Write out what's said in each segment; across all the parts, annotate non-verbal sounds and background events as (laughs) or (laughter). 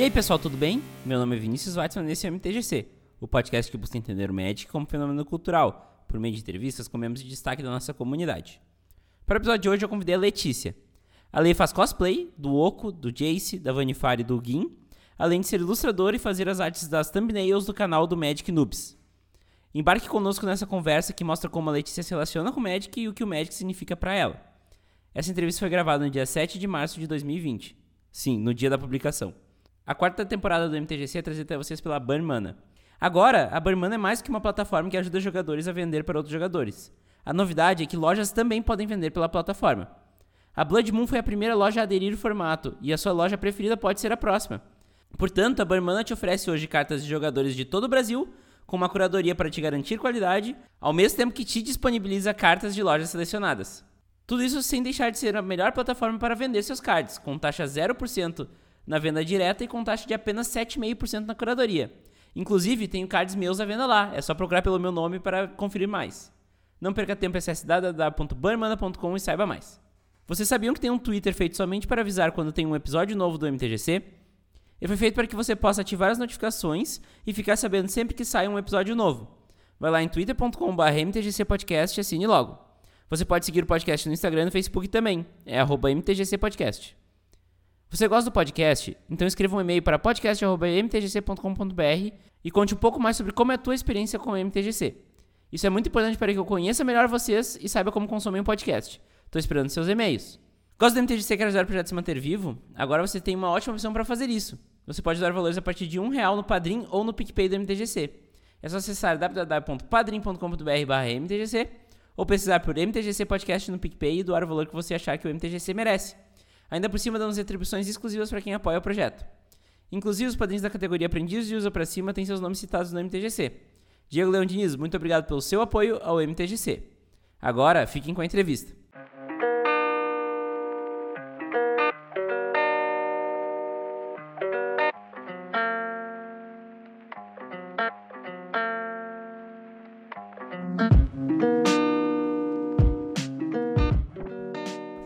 E aí pessoal, tudo bem? Meu nome é Vinícius Weitzman e esse é o MTGC, o podcast que busca entender o Magic como fenômeno cultural, por meio de entrevistas com membros de destaque da nossa comunidade. Para o episódio de hoje eu convidei a Letícia. A Lei faz cosplay do Oco, do Jace, da Vanifari e do Gin, além de ser ilustradora e fazer as artes das thumbnails do canal do Magic Noobs. Embarque conosco nessa conversa que mostra como a Letícia se relaciona com o Magic e o que o Magic significa para ela. Essa entrevista foi gravada no dia 7 de março de 2020. Sim, no dia da publicação. A quarta temporada do MTGC é trazida até vocês pela Burn Agora, a Burn é mais que uma plataforma que ajuda jogadores a vender para outros jogadores. A novidade é que lojas também podem vender pela plataforma. A Blood Moon foi a primeira loja a aderir ao formato, e a sua loja preferida pode ser a próxima. Portanto, a Burn te oferece hoje cartas de jogadores de todo o Brasil com uma curadoria para te garantir qualidade, ao mesmo tempo que te disponibiliza cartas de lojas selecionadas. Tudo isso sem deixar de ser a melhor plataforma para vender seus cards, com taxa 0% na venda direta e com taxa de apenas 7,5% na curadoria. Inclusive, tenho cards meus à venda lá, é só procurar pelo meu nome para conferir mais. Não perca tempo, acesse www.burmana.com e saiba mais. Vocês sabiam que tem um Twitter feito somente para avisar quando tem um episódio novo do MTGC? Ele foi feito para que você possa ativar as notificações e ficar sabendo sempre que sai um episódio novo. Vai lá em twitter.com.br mtgcpodcast e assine logo. Você pode seguir o podcast no Instagram e no Facebook também, é mtgcpodcast. Você gosta do podcast? Então escreva um e-mail para podcast.mtgc.com.br e conte um pouco mais sobre como é a tua experiência com o MTGC. Isso é muito importante para que eu conheça melhor vocês e saiba como consumir um podcast. Estou esperando seus e-mails. Gosta do MTGC e quer ajudar o projeto a se manter vivo? Agora você tem uma ótima opção para fazer isso. Você pode dar valores a partir de um real no Padrim ou no PicPay do MTGC. É só acessar www.padrim.com.br/mtgc ou pesquisar por MTGC Podcast no PicPay e doar o valor que você achar que o MTGC merece. Ainda por cima, damos atribuições exclusivas para quem apoia o projeto. Inclusive, os padrinhos da categoria Aprendiz de Usa para Cima têm seus nomes citados no MTGC. Diego Leão Diniz, muito obrigado pelo seu apoio ao MTGC. Agora, fiquem com a entrevista.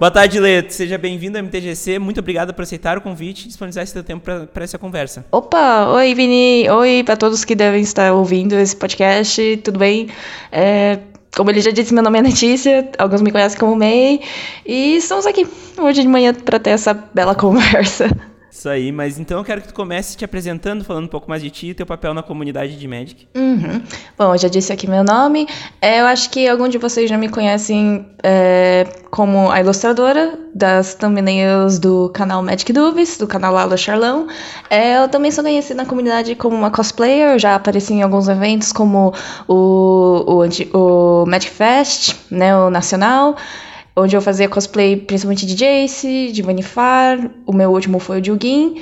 Boa tarde, Lê. Seja bem-vindo ao MTGC. Muito obrigado por aceitar o convite e disponibilizar esse seu tempo para essa conversa. Opa! Oi, Vini. Oi para todos que devem estar ouvindo esse podcast. Tudo bem? É, como ele já disse, meu nome é Letícia. Alguns me conhecem como May. E estamos aqui hoje de manhã para ter essa bela (laughs) conversa. Isso aí, mas então eu quero que tu comece te apresentando, falando um pouco mais de ti e teu papel na comunidade de Magic. Uhum. Bom, eu já disse aqui meu nome. É, eu acho que alguns de vocês já me conhecem é, como a ilustradora das thumbnails do canal Magic Dubs, do canal Lalo Charlão. É, eu também sou conhecida na comunidade como uma cosplayer, eu já apareci em alguns eventos como o, o, o Magic Fest, né, o nacional onde eu fazia cosplay principalmente de Jace, de Vanifar, o meu último foi o de Ugin.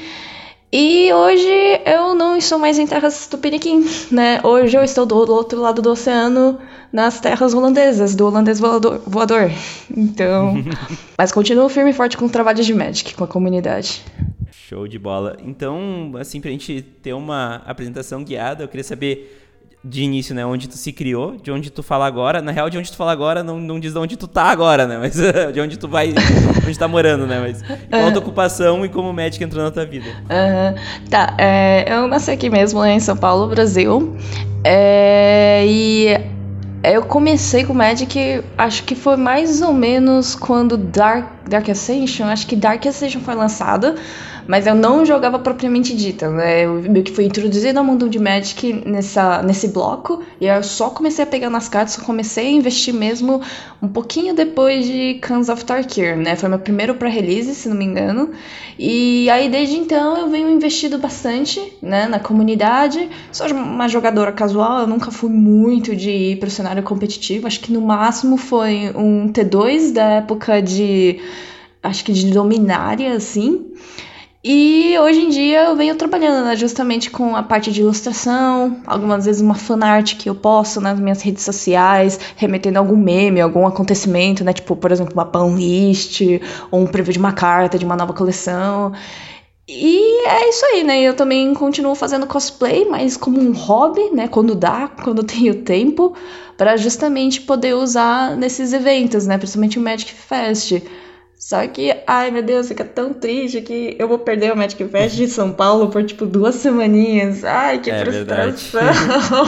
E hoje eu não estou mais em terras tupiniquim, né? Hoje eu estou do outro lado do oceano, nas terras holandesas, do holandês voador. voador. Então, (laughs) mas continuo firme e forte com o trabalho de Magic, com a comunidade. Show de bola. Então, assim, pra gente ter uma apresentação guiada, eu queria saber de início, né? Onde tu se criou, de onde tu fala agora. Na real, de onde tu fala agora não, não diz de onde tu tá agora, né? Mas (laughs) de onde tu vai, onde tá morando, né? Mas qual a tua ocupação e como o médico entrou na tua vida? Uhum. Tá, é, eu nasci aqui mesmo, né, em São Paulo, Brasil. É, e eu comecei com Magic, acho que foi mais ou menos quando Dark, Dark Ascension, acho que Dark Ascension foi lançada mas eu não jogava propriamente dita, né? Eu meio que fui introduzida ao mundo de Magic nessa, nesse bloco, e eu só comecei a pegar nas cartas, só comecei a investir mesmo um pouquinho depois de Cans of Tarkir, né? Foi meu primeiro pré-release, se não me engano. E aí desde então eu venho investido bastante, né, na comunidade. Sou uma jogadora casual, eu nunca fui muito de ir pro cenário competitivo, acho que no máximo foi um T2 da época de acho que de Dominária, assim. E hoje em dia eu venho trabalhando né, justamente com a parte de ilustração, algumas vezes uma fanart que eu posto nas minhas redes sociais, remetendo algum meme, algum acontecimento, né? Tipo, por exemplo, uma ban list, ou um preview de uma carta de uma nova coleção. E é isso aí, né? Eu também continuo fazendo cosplay, mas como um hobby, né? Quando dá, quando tenho tempo, para justamente poder usar nesses eventos, né? Principalmente o Magic Fest Só que, ai meu Deus, fica tão triste que eu vou perder o Magic Fest de São Paulo por tipo duas semaninhas. Ai, que é frustração.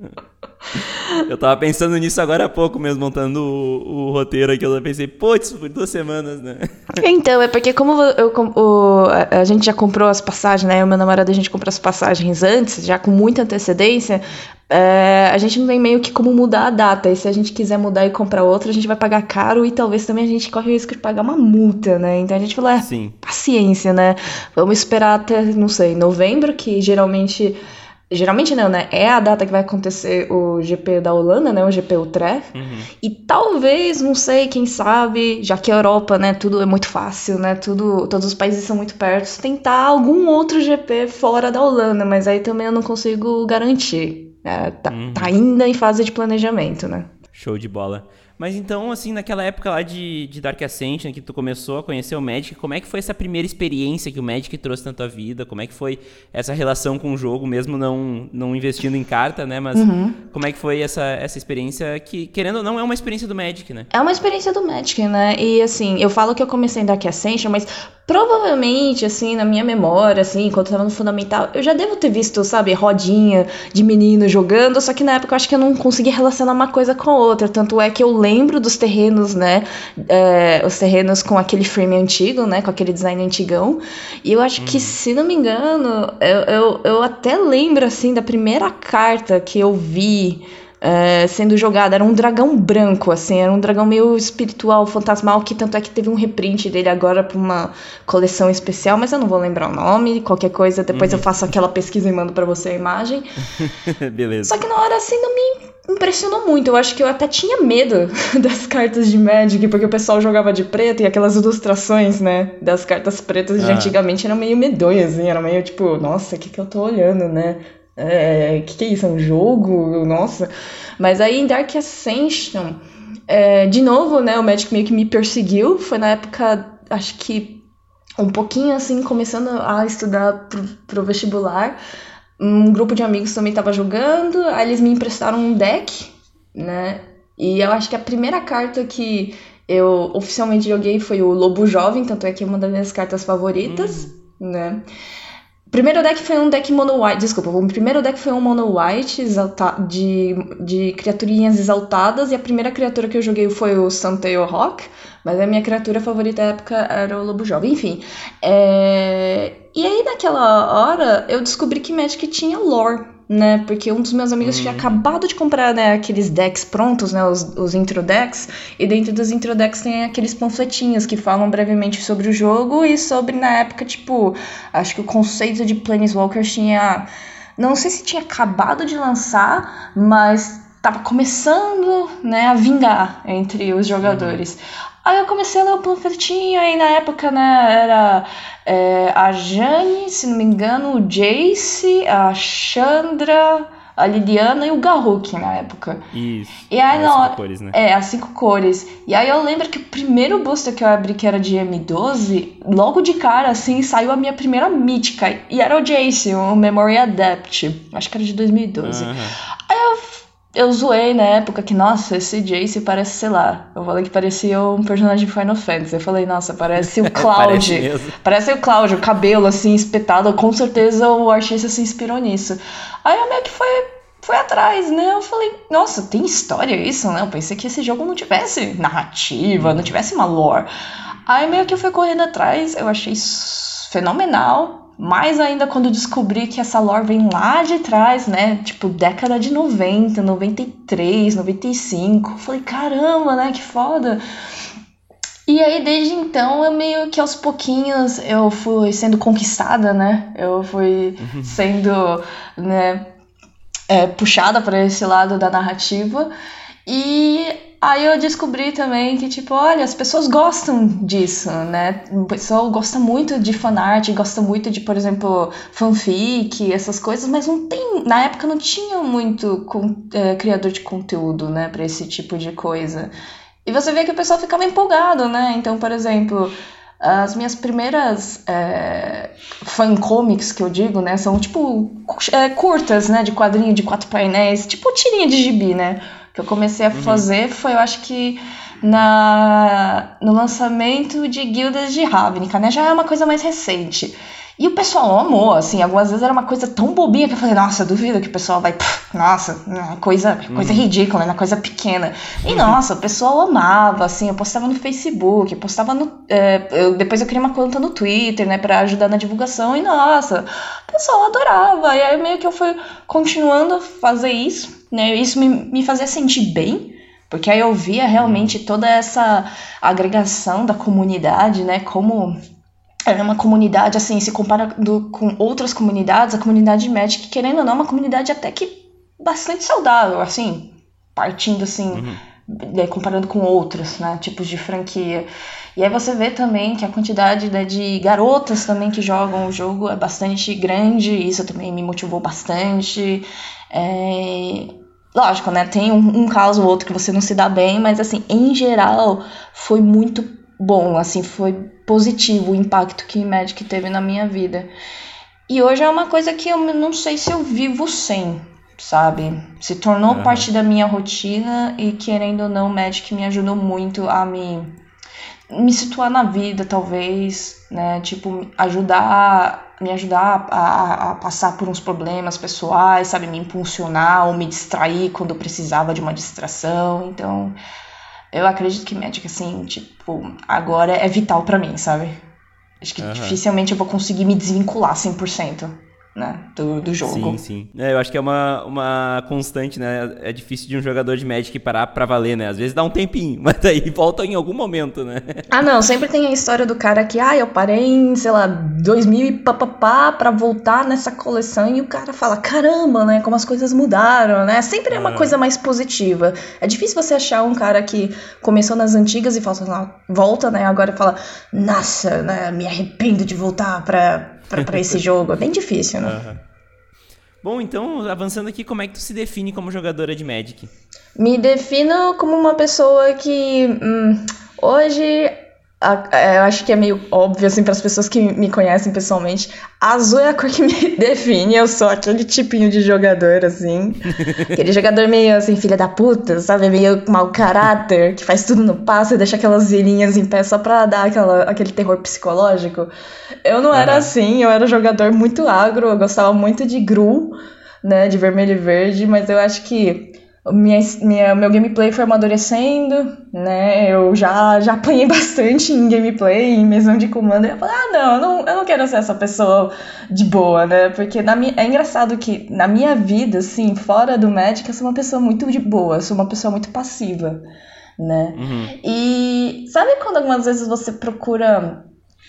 (laughs) Eu tava pensando nisso agora há pouco mesmo, montando o, o roteiro aqui. Eu pensei, putz, por duas semanas, né? Então, é porque como eu, o, a, gente já comprou as passagens, né? Eu e meu namorado, a gente comprou as passagens antes, já com muita antecedência. É, a gente não tem meio que como mudar a data. E se a gente quiser mudar e comprar outra, a gente vai pagar caro e talvez também a gente corre o risco de pagar uma multa, né? Então a gente falou, é, Sim. paciência, né? Vamos esperar até, não sei, novembro, que geralmente Geralmente não, né? É a data que vai acontecer o GP da Holanda, né? O GP Utrecht. Uhum. E talvez, não sei, quem sabe, já que a Europa, né? Tudo é muito fácil, né? Tudo, todos os países são muito perto. Tentar algum outro GP fora da Holanda, mas aí também eu não consigo garantir. É, tá, uhum. tá ainda em fase de planejamento, né? Show de bola. Mas então, assim, naquela época lá de, de Dark Ascension, que tu começou a conhecer o Magic, como é que foi essa primeira experiência que o Magic trouxe na tua vida? Como é que foi essa relação com o jogo, mesmo não, não investindo em carta, né? Mas uhum. como é que foi essa, essa experiência que, querendo ou não, é uma experiência do Magic, né? É uma experiência do Magic, né? E, assim, eu falo que eu comecei em Dark Ascension, mas provavelmente, assim, na minha memória, assim, enquanto eu tava no Fundamental, eu já devo ter visto, sabe, rodinha de menino jogando, só que na época eu acho que eu não conseguia relacionar uma coisa com a outra. Tanto é que eu lembro dos terrenos, né? É, os terrenos com aquele frame antigo, né? Com aquele design antigão. E eu acho que, uhum. se não me engano, eu, eu, eu até lembro, assim, da primeira carta que eu vi é, sendo jogada. Era um dragão branco, assim, era um dragão meio espiritual, fantasmal, que tanto é que teve um reprint dele agora pra uma coleção especial, mas eu não vou lembrar o nome. Qualquer coisa, depois uhum. eu faço aquela pesquisa e mando para você a imagem. (laughs) Beleza. Só que na hora, assim, não me impressionou muito. Eu acho que eu até tinha medo (laughs) das cartas de Magic, porque o pessoal jogava de preto e aquelas ilustrações, né, das cartas pretas de ah. antigamente eram meio medonhas, assim, era meio tipo, nossa, o que, que eu tô olhando, né? É, que que é isso? É um jogo? Nossa. Mas aí em Dark Ascension, é, de novo, né, o Magic meio que me perseguiu. Foi na época, acho que um pouquinho assim, começando a estudar pro, pro vestibular. Um grupo de amigos também tava jogando, aí eles me emprestaram um deck, né? E eu acho que a primeira carta que eu oficialmente joguei foi o Lobo Jovem, tanto é que é uma das minhas cartas favoritas, uhum. né? Primeiro deck foi um deck mono white, desculpa, o primeiro deck foi um mono white exalta, de, de criaturinhas exaltadas e a primeira criatura que eu joguei foi o Suntail Rock, mas a minha criatura favorita na época era o Lobo Jovem, enfim. É... E aí naquela hora eu descobri que Magic tinha lore, né? Porque um dos meus amigos hum. tinha acabado de comprar né, aqueles decks prontos, né? Os, os intro decks. E dentro dos intro decks tem aqueles panfletinhos que falam brevemente sobre o jogo e sobre, na época, tipo, acho que o conceito de Planeswalkers tinha. Não sei se tinha acabado de lançar, mas tava começando, né, a vingar entre os jogadores. Aí eu comecei a ler o panfletinho, aí na época, né, era é, a Jane, se não me engano, o Jace, a Chandra, a Liliana e o Garruk na época. Isso. E aí, as cinco cores, né? É, as cinco cores. E aí eu lembro que o primeiro booster que eu abri, que era de M12, logo de cara, assim, saiu a minha primeira mítica. E era o Jace, o Memory Adept. Acho que era de 2012. Uhum. Aí eu eu zoei na época que, nossa, esse Jace parece, sei lá. Eu falei que parecia um personagem de Final Fantasy. Eu falei, nossa, parece o (laughs) Cloud. parece, parece, o Cloud, o cabelo assim, espetado. Com certeza o artista se inspirou nisso. Aí eu meio que foi, foi atrás, né? Eu falei, nossa, tem história isso, né? Eu pensei que esse jogo não tivesse narrativa, não tivesse uma lore. Aí meio que eu fui correndo atrás, eu achei fenomenal. Mais ainda quando descobri que essa lore vem lá de trás, né? Tipo, década de 90, 93, 95. Falei, caramba, né? Que foda. E aí, desde então, eu meio que aos pouquinhos eu fui sendo conquistada, né? Eu fui uhum. sendo, né, é, puxada para esse lado da narrativa. E Aí eu descobri também que, tipo, olha, as pessoas gostam disso, né? O pessoal gosta muito de fanart, gosta muito de, por exemplo, fanfic, essas coisas, mas não tem. Na época não tinha muito é, criador de conteúdo, né, pra esse tipo de coisa. E você vê que o pessoal ficava empolgado, né? Então, por exemplo. As minhas primeiras é, fan comics que eu digo, né, são tipo é, curtas, né, de quadrinho de quatro painéis, tipo tirinha de gibi, né? Que eu comecei a uhum. fazer foi, eu acho que na, no lançamento de Guildas de Ravnica, né? Já é uma coisa mais recente. E o pessoal amou, assim, algumas vezes era uma coisa tão bobinha que eu falei, nossa, duvido que o pessoal vai, pff, nossa, né, coisa, coisa uhum. ridícula, né, coisa pequena. E nossa, o pessoal amava, assim, eu postava no Facebook, eu postava no. É, eu, depois eu criei uma conta no Twitter, né, pra ajudar na divulgação, e nossa, o pessoal adorava. E aí meio que eu fui continuando a fazer isso, né, isso me, me fazia sentir bem. Porque aí eu via realmente toda essa agregação da comunidade, né? Como é uma comunidade, assim, se comparando com outras comunidades, a comunidade Magic, querendo ou não, é uma comunidade até que bastante saudável, assim, partindo, assim, uhum. comparando com outras, né, tipos de franquia. E aí você vê também que a quantidade né, de garotas também que jogam o jogo é bastante grande, isso também me motivou bastante. É... Lógico, né, tem um, um caso ou outro que você não se dá bem, mas, assim, em geral, foi muito bom, assim, foi positivo o impacto que Magic teve na minha vida. E hoje é uma coisa que eu não sei se eu vivo sem, sabe? Se tornou uhum. parte da minha rotina e querendo ou não, Magic me ajudou muito a me me situar na vida, talvez, né? Tipo, ajudar, me ajudar a, a, passar por uns problemas pessoais, sabe? Me impulsionar ou me distrair quando eu precisava de uma distração. Então, eu acredito que médica, assim, tipo, agora é vital para mim, sabe? Acho que uhum. dificilmente eu vou conseguir me desvincular 100% né, do, do jogo. Sim, sim. É, eu acho que é uma, uma constante, né? É difícil de um jogador de Magic parar pra valer, né? Às vezes dá um tempinho, (laughs) mas daí volta em algum momento, né? Ah, não, sempre tem a história do cara que, ah, eu parei em, sei lá, 2000 e papapá pra voltar nessa coleção e o cara fala, caramba, né, como as coisas mudaram, né? Sempre é uma ah. coisa mais positiva. É difícil você achar um cara que começou nas antigas e fala, volta, né, agora fala, nossa, né, me arrependo de voltar pra para esse jogo. É bem difícil, né? Uhum. Bom, então, avançando aqui, como é que tu se define como jogadora de Magic? Me defino como uma pessoa que hum, hoje eu acho que é meio óbvio, assim, para as pessoas que me conhecem pessoalmente. Azul é a cor que me (laughs) define. Eu sou aquele tipinho de jogador, assim. (laughs) aquele jogador meio, assim, filha da puta, sabe? Meio mau caráter, que faz tudo no passo e deixa aquelas virinhas em pé só pra dar aquela, aquele terror psicológico. Eu não era assim, eu era jogador muito agro, eu gostava muito de Gru, né? De vermelho e verde, mas eu acho que minha, minha, meu gameplay foi amadurecendo, né? Eu já, já apanhei (laughs) bastante em gameplay, em mesão de comando. E eu falei, ah, não eu, não, eu não quero ser essa pessoa de boa, né? Porque na minha, é engraçado que na minha vida, assim, fora do Magic, eu sou uma pessoa muito de boa, sou uma pessoa muito passiva, né? Uhum. E sabe quando algumas vezes você procura,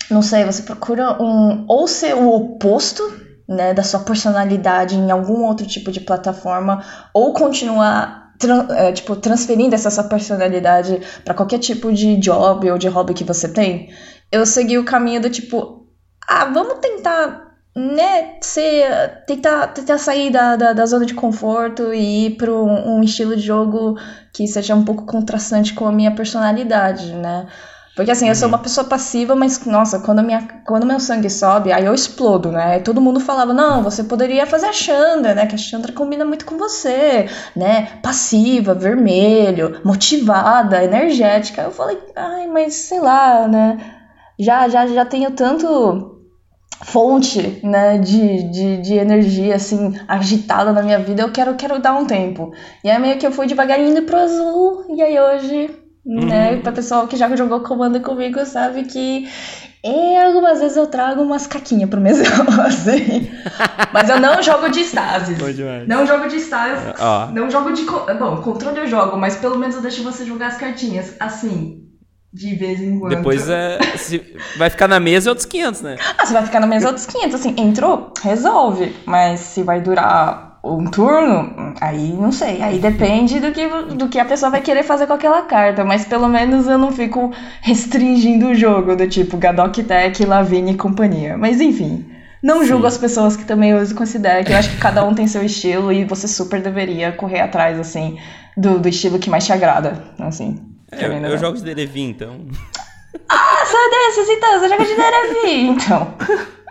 não sei, você procura um. ou ser o oposto né, da sua personalidade em algum outro tipo de plataforma ou continuar é, tipo transferindo essa sua personalidade para qualquer tipo de job ou de hobby que você tem, eu segui o caminho do tipo, ah, vamos tentar né, ser, tentar, tentar sair da, da, da zona de conforto e ir para um, um estilo de jogo que seja um pouco contrastante com a minha personalidade, né? Porque assim, eu sou uhum. uma pessoa passiva, mas nossa, quando, minha, quando meu sangue sobe, aí eu explodo, né? E todo mundo falava, não, você poderia fazer a Chandra, né? Que a Chandra combina muito com você, né? Passiva, vermelho, motivada, energética. Eu falei, ai, mas sei lá, né? Já, já, já tenho tanto fonte, né, de, de, de energia, assim, agitada na minha vida, eu quero, quero dar um tempo. E aí meio que eu fui devagarinho pro azul, e aí hoje Uhum. Né? Pra pessoal que já jogou comando comigo sabe que e algumas vezes eu trago umas caquinhas pro mesão, (laughs) assim. Mas eu não jogo de stasis. Não jogo de stasis. Oh. Não jogo de. Bom, controle eu jogo, mas pelo menos eu deixo você jogar as cartinhas. Assim. De vez em quando. Depois é. Vai ficar na mesa é outros 500, né? Ah, se vai ficar na mesa é outros 500. Assim, entrou, resolve. Mas se vai durar um turno, aí não sei, aí depende do que, do que a pessoa vai querer fazer com aquela carta, mas pelo menos eu não fico restringindo o jogo, do tipo Gadok Tech, Lavigne e companhia. Mas enfim, não julgo Sim. as pessoas que também usam com essa ideia, que eu acho que cada um tem seu estilo e você super deveria correr atrás, assim, do, do estilo que mais te agrada, assim. É, eu, eu jogo de Derevi, então... Ah, é desses, então, você joga de Derevi, então... (laughs)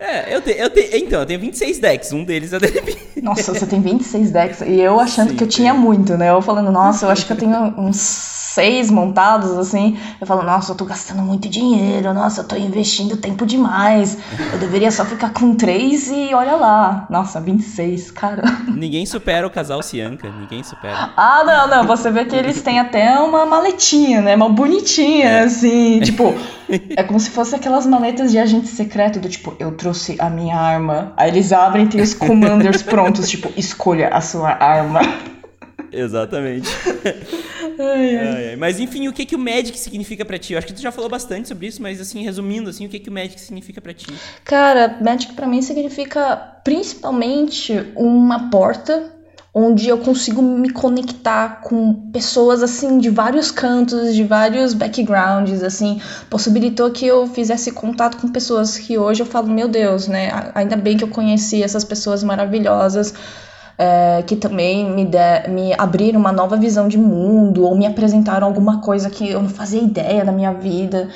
É, eu tenho, eu tenho, então, eu tenho 26 decks, um deles é DLP. Nossa, você tem 26 decks. E eu achando Sim, que eu tinha muito, né? Eu falando, nossa, eu acho que eu tenho uns seis montados, assim. Eu falo, nossa, eu tô gastando muito dinheiro, nossa, eu tô investindo tempo demais. Eu deveria só ficar com três e olha lá. Nossa, 26, cara. (laughs) Ninguém supera o casal Cianca, ninguém supera. Ah, não, não. Você vê que eles têm até uma maletinha, né? Uma bonitinha, é. assim. (laughs) Tipo, é como se fosse aquelas maletas de agente secreto, do tipo, eu trouxe a minha arma. Aí eles abrem e tem os commanders prontos, tipo, escolha a sua arma. Exatamente. ai, ai. Mas enfim, o que, que o Magic significa para ti? Eu acho que tu já falou bastante sobre isso, mas assim, resumindo, assim, o que, que o Magic significa para ti? Cara, Magic para mim significa principalmente uma porta onde eu consigo me conectar com pessoas assim de vários cantos, de vários backgrounds, assim, possibilitou que eu fizesse contato com pessoas que hoje eu falo, meu Deus, né? Ainda bem que eu conheci essas pessoas maravilhosas é, que também me, de, me abriram uma nova visão de mundo ou me apresentaram alguma coisa que eu não fazia ideia da minha vida,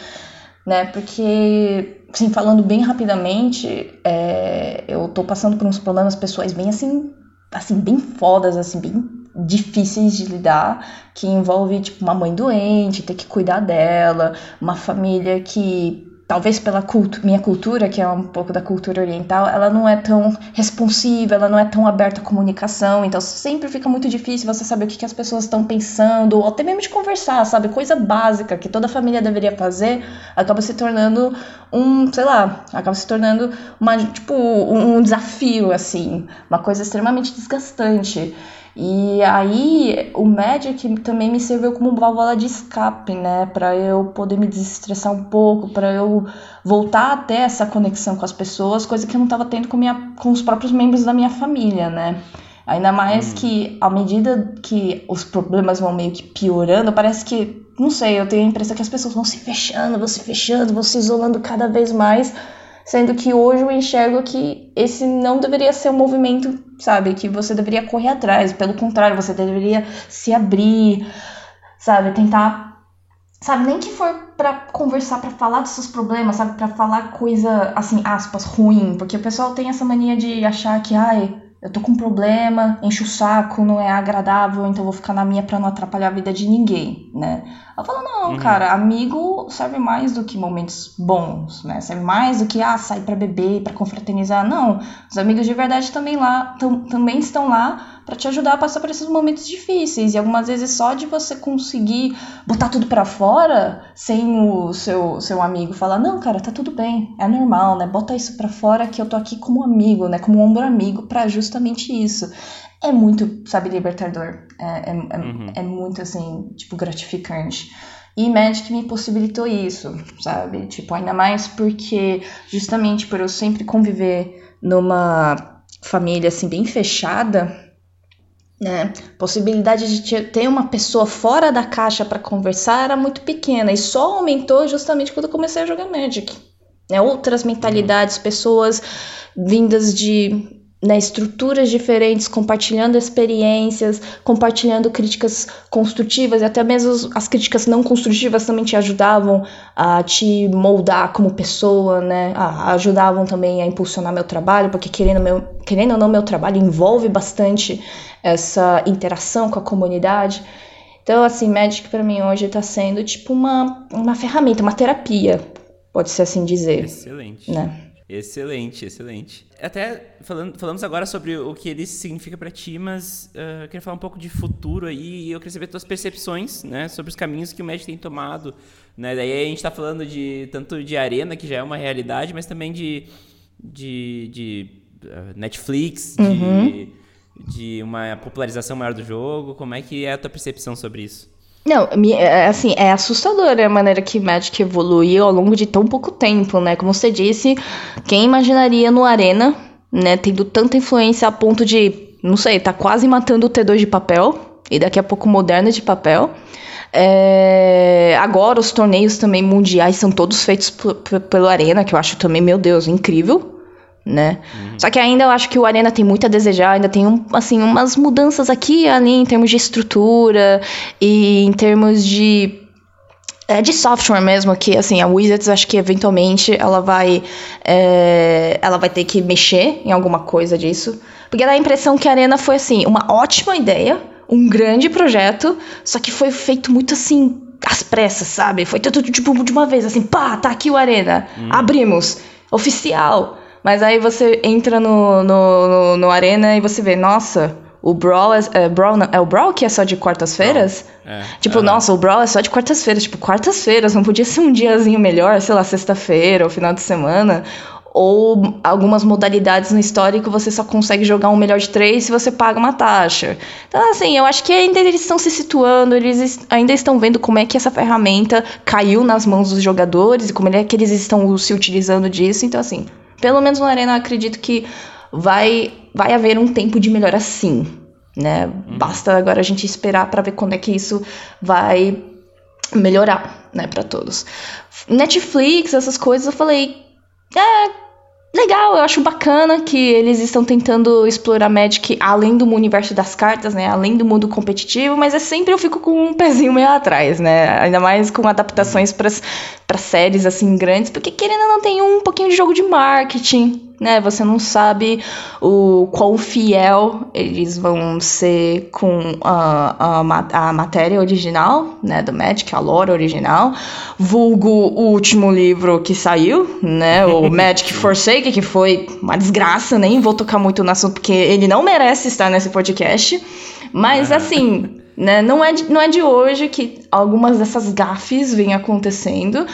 né? Porque, assim, falando bem rapidamente, é, eu tô passando por uns problemas pessoais bem assim, assim, bem fodas, assim, bem difíceis de lidar, que envolve, tipo, uma mãe doente, ter que cuidar dela, uma família que talvez pela cultu minha cultura, que é um pouco da cultura oriental, ela não é tão responsiva, ela não é tão aberta à comunicação, então sempre fica muito difícil você saber o que, que as pessoas estão pensando, ou até mesmo de conversar, sabe? Coisa básica que toda família deveria fazer, acaba se tornando um, sei lá, acaba se tornando uma, tipo, um desafio, assim, uma coisa extremamente desgastante. E aí o Magic também me serviu como válvula de escape, né, para eu poder me desestressar um pouco, para eu voltar a ter essa conexão com as pessoas, coisa que eu não estava tendo com, minha, com os próprios membros da minha família, né? Ainda mais hum. que à medida que os problemas vão meio que piorando, parece que, não sei, eu tenho a impressão que as pessoas vão se fechando, vão se fechando, vão se isolando cada vez mais sendo que hoje eu enxergo que esse não deveria ser um movimento, sabe, que você deveria correr atrás, pelo contrário, você deveria se abrir, sabe, tentar, sabe, nem que for para conversar, para falar dos seus problemas, sabe, para falar coisa assim, aspas, ruim, porque o pessoal tem essa mania de achar que, ai, eu tô com um problema, encho o saco, não é agradável, então vou ficar na minha pra não atrapalhar a vida de ninguém, né? Ela fala, não, uhum. cara, amigo serve mais do que momentos bons, né? Serve mais do que, ah, sair pra beber, para confraternizar. Não, os amigos de verdade também lá, também estão lá para te ajudar a passar por esses momentos difíceis. E algumas vezes só de você conseguir botar tudo para fora, sem o seu, seu amigo falar, não, cara, tá tudo bem, é normal, né? Bota isso para fora que eu tô aqui como amigo, né? Como um ombro amigo para justamente isso. É muito, sabe, libertador. É, é, é, uhum. é muito, assim, tipo, gratificante. E Magic me possibilitou isso, sabe? Tipo, ainda mais porque, justamente por eu sempre conviver numa família, assim, bem fechada, né? Possibilidade de ter uma pessoa fora da caixa para conversar era muito pequena e só aumentou justamente quando eu comecei a jogar Magic. Né? Outras mentalidades, pessoas vindas de né, estruturas diferentes, compartilhando experiências, compartilhando críticas construtivas e até mesmo as críticas não construtivas também te ajudavam a te moldar como pessoa, né? ajudavam também a impulsionar meu trabalho, porque querendo, meu, querendo ou não, meu trabalho envolve bastante essa interação com a comunidade. Então, assim, Magic para mim hoje está sendo tipo uma, uma ferramenta, uma terapia, pode-se assim dizer. Excelente. Né? Excelente, excelente. Até falando, falamos agora sobre o que ele significa para ti, mas uh, eu queria falar um pouco de futuro aí e eu queria saber tuas percepções, né, sobre os caminhos que o Magic tem tomado, né? Daí a gente está falando de tanto de arena que já é uma realidade, mas também de de, de uh, Netflix, uhum. de, de uma popularização maior do jogo. Como é que é a tua percepção sobre isso? Não, é, assim, é assustadora a maneira que Magic evoluiu ao longo de tão pouco tempo, né? Como você disse, quem imaginaria no Arena, né, tendo tanta influência a ponto de, não sei, tá quase matando o T2 de papel, e daqui a pouco Moderna de papel. É, agora os torneios também mundiais são todos feitos pelo Arena, que eu acho também, meu Deus, incrível né? Uhum. Só que ainda eu acho que o Arena tem muito a desejar, ainda tem um, assim, umas mudanças aqui e ali em termos de estrutura e em termos de. é de software mesmo, que assim, a Wizards acho que eventualmente ela vai é, ela vai ter que mexer em alguma coisa disso. Porque dá a impressão que a Arena foi assim, uma ótima ideia, um grande projeto, só que foi feito muito assim, às pressas, sabe? Foi tudo tipo de uma vez, assim, pá, tá aqui o Arena, hum. abrimos, oficial. Mas aí você entra no, no, no, no Arena e você vê, nossa, o Brawl é, é, Brawl não, é o Brawl que é só de quartas-feiras? É, tipo, nossa, o Brawl é só de quartas-feiras. Tipo, quartas-feiras, não podia ser um diazinho melhor, sei lá, sexta-feira ou final de semana. Ou algumas modalidades no histórico você só consegue jogar um melhor de três se você paga uma taxa. Então, assim, eu acho que ainda eles estão se situando, eles ainda estão vendo como é que essa ferramenta caiu nas mãos dos jogadores e como é que eles estão se utilizando disso. Então, assim, pelo menos no Arena eu acredito que vai, vai haver um tempo de melhora sim, né? Uhum. Basta agora a gente esperar para ver quando é que isso vai melhorar, né, para todos. Netflix, essas coisas, eu falei, é, legal, eu acho bacana que eles estão tentando explorar Magic além do universo das cartas, né? Além do mundo competitivo, mas é sempre eu fico com um pezinho meio atrás, né? Ainda mais com adaptações para séries assim grandes, porque querendo ou não tem um pouquinho de jogo de marketing, né? Você não sabe o quão fiel eles vão ser com a, a, a matéria original, né? Do Magic, a lore original. Vulgo o último livro que saiu, né? O (laughs) Magic Forsake, que foi uma desgraça, nem vou tocar muito no assunto, porque ele não merece estar nesse podcast. Mas, assim, né? Não é, de, não é de hoje que algumas dessas gafes vêm acontecendo.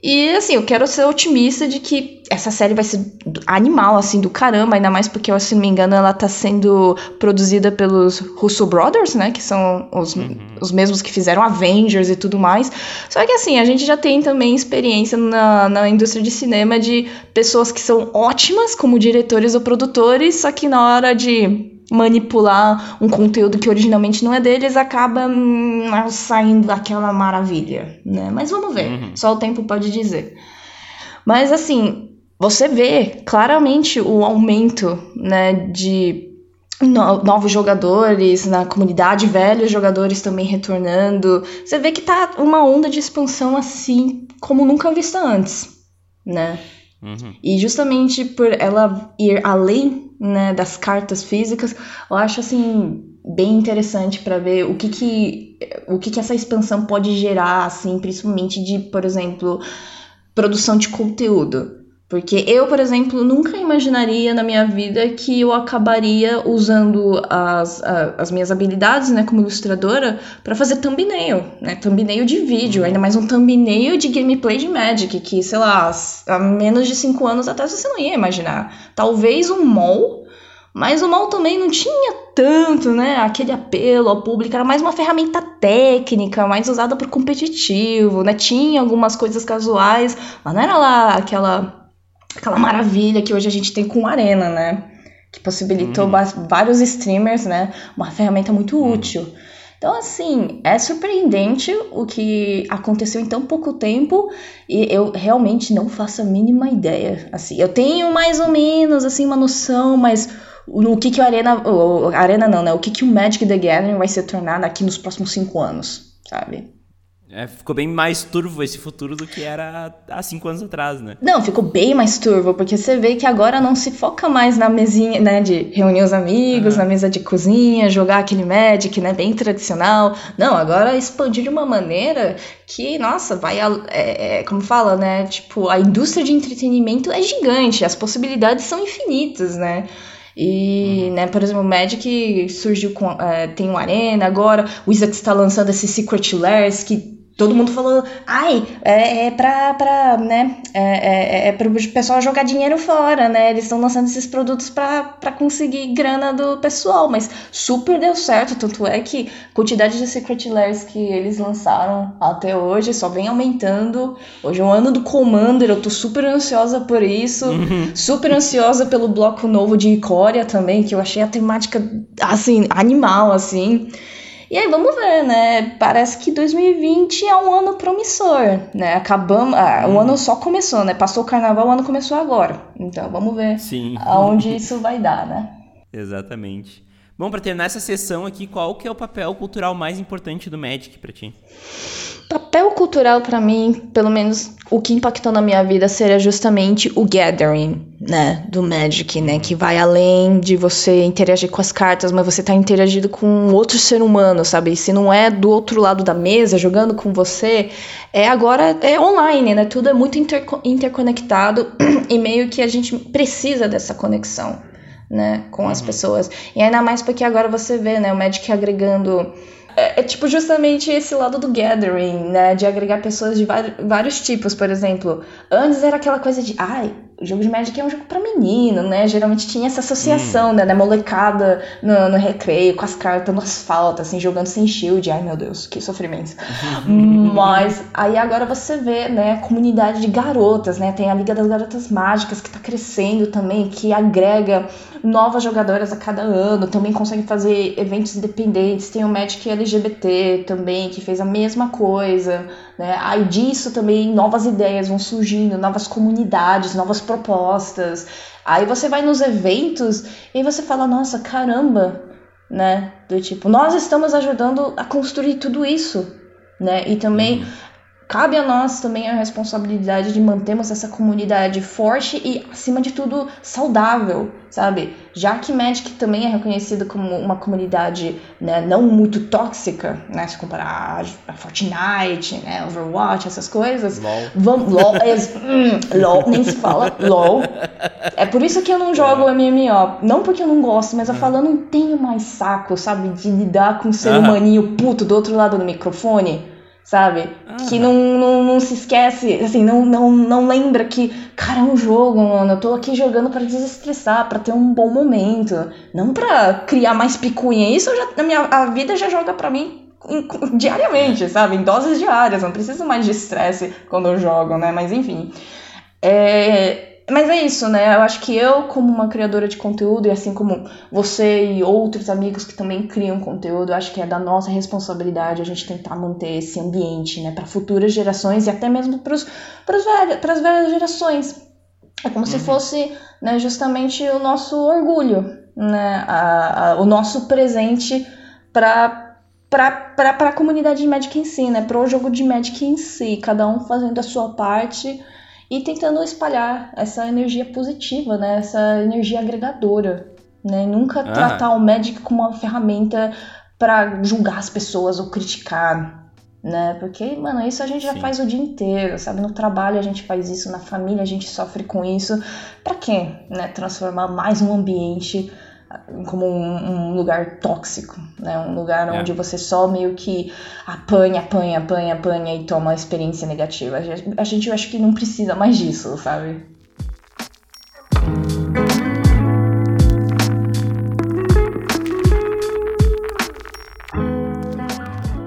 E assim, eu quero ser otimista de que essa série vai ser animal, assim, do caramba, ainda mais porque, se não me engano, ela tá sendo produzida pelos Russo Brothers, né? Que são os, uhum. os mesmos que fizeram Avengers e tudo mais. Só que assim, a gente já tem também experiência na, na indústria de cinema de pessoas que são ótimas como diretores ou produtores, só que na hora de manipular um conteúdo que originalmente não é deles, acaba hum, saindo aquela maravilha, né? Mas vamos ver, uhum. só o tempo pode dizer. Mas assim, você vê claramente o aumento, né, de no, novos jogadores na comunidade, velhos jogadores também retornando. Você vê que tá uma onda de expansão assim como nunca vista antes, né? Uhum. E justamente por ela ir além né, das cartas físicas, eu acho assim bem interessante para ver o que que, o que que essa expansão pode gerar, assim, principalmente de, por exemplo, produção de conteúdo. Porque eu, por exemplo, nunca imaginaria na minha vida que eu acabaria usando as, as minhas habilidades né, como ilustradora para fazer thumbnail, né? Thumbnail de vídeo, ainda mais um thumbnail de gameplay de Magic, que, sei lá, há menos de cinco anos atrás você não ia imaginar. Talvez um mall, mas o mall também não tinha tanto, né? Aquele apelo ao público, era mais uma ferramenta técnica, mais usada para competitivo, né? Tinha algumas coisas casuais, mas não era lá aquela aquela maravilha que hoje a gente tem com Arena, né? Que possibilitou uhum. vários streamers, né? Uma ferramenta muito uhum. útil. Então, assim, é surpreendente o que aconteceu em tão pouco tempo e eu realmente não faço a mínima ideia. Assim, eu tenho mais ou menos assim uma noção, mas o que que o Arena, o, Arena não, né? O que que o Magic the Gathering vai se tornar daqui nos próximos cinco anos, sabe? É, ficou bem mais turvo esse futuro do que era há cinco anos atrás, né? Não, ficou bem mais turvo, porque você vê que agora não se foca mais na mesinha, né, de reunir os amigos, uhum. na mesa de cozinha, jogar aquele Magic, né, bem tradicional. Não, agora expandir de uma maneira que, nossa, vai, é, é, como fala, né, tipo, a indústria de entretenimento é gigante, as possibilidades são infinitas, né? E, uhum. né, por exemplo, o Magic surgiu com. É, tem um Arena agora, o Isaac está lançando esse Secret Lairs que todo mundo falou, ai, é, é pra, pra né, é, é, é pro pessoal jogar dinheiro fora, né, eles estão lançando esses produtos pra, pra conseguir grana do pessoal, mas super deu certo, tanto é que a quantidade de Secret Lairs que eles lançaram até hoje só vem aumentando, hoje é o ano do Commander, eu tô super ansiosa por isso, uhum. super ansiosa pelo bloco novo de Icória também, que eu achei a temática, assim, animal, assim, e aí vamos ver, né? Parece que 2020 é um ano promissor, né? Acabamos, ah, o ano só começou, né? Passou o carnaval, o ano começou agora. Então vamos ver Sim. aonde isso vai dar, né? (laughs) Exatamente. Bom, para terminar essa sessão aqui, qual que é o papel cultural mais importante do Magic para ti? Papel papel cultural para mim, pelo menos o que impactou na minha vida seria justamente o gathering, né, do Magic, né, que vai além de você interagir com as cartas, mas você tá interagindo com outro ser humano, sabe? E se não é do outro lado da mesa jogando com você, é agora é online, né? Tudo é muito interco interconectado (clears throat) e meio que a gente precisa dessa conexão, né, com as uhum. pessoas. E ainda mais porque agora você vê, né, o Magic agregando é, é, tipo justamente esse lado do gathering, né? De agregar pessoas de vários tipos, por exemplo. Antes era aquela coisa de, ai, o jogo de Magic é um jogo para menino, né? Geralmente tinha essa associação, hum. né? Da molecada no, no, recreio, com as cartas no asfalto, assim, jogando sem shield. Ai, meu Deus, que sofrimento. (laughs) Mas aí agora você vê, né? A comunidade de garotas, né? Tem a Liga das Garotas Mágicas que tá crescendo também, que agrega novas jogadoras a cada ano, também consegue fazer eventos independentes. Tem o Magic LGBT também, que fez a mesma coisa. Né? Aí disso também novas ideias vão surgindo, novas comunidades, novas propostas. Aí você vai nos eventos e você fala, nossa, caramba, né? Do tipo, nós estamos ajudando a construir tudo isso, né? E também uhum cabe a nós também a responsabilidade de mantermos essa comunidade forte e, acima de tudo, saudável, sabe? Já que Magic também é reconhecido como uma comunidade né, não muito tóxica, né? Se comparar a Fortnite, né, Overwatch, essas coisas. LOL. Vamos, LOL, é, hum, LOL, nem se fala, LOL. É por isso que eu não jogo é. MMO. Não porque eu não gosto, mas eu falo, eu não tenho mais saco, sabe? De lidar com um ser humaninho puto do outro lado do microfone sabe? Que não, não, não se esquece, assim, não, não, não lembra que, cara, é um jogo, mano. Eu tô aqui jogando para desestressar, para ter um bom momento. Não pra criar mais picuinha. Isso já, na minha a vida já joga pra mim diariamente, sabe? Em doses diárias. Não preciso mais de estresse quando eu jogo, né? Mas enfim. É, mas é isso, né? Eu acho que eu, como uma criadora de conteúdo, e assim como você e outros amigos que também criam conteúdo, acho que é da nossa responsabilidade a gente tentar manter esse ambiente, né, para futuras gerações e até mesmo para as velhas gerações. É como uhum. se fosse né, justamente o nosso orgulho, né? A, a, o nosso presente para para a comunidade de Magic em si, né? Para o jogo de Magic em si, cada um fazendo a sua parte e tentando espalhar essa energia positiva, né? Essa energia agregadora, né? Nunca ah. tratar o Magic como uma ferramenta para julgar as pessoas ou criticar, né? Porque, mano, isso a gente já Sim. faz o dia inteiro, sabe? No trabalho a gente faz isso, na família a gente sofre com isso. Para quê? Né? Transformar mais um ambiente como um, um, lugar tóxico, né? Um lugar é. onde você só meio que apanha, apanha, apanha, apanha e toma uma experiência negativa. A gente, eu acho que não precisa mais disso, sabe?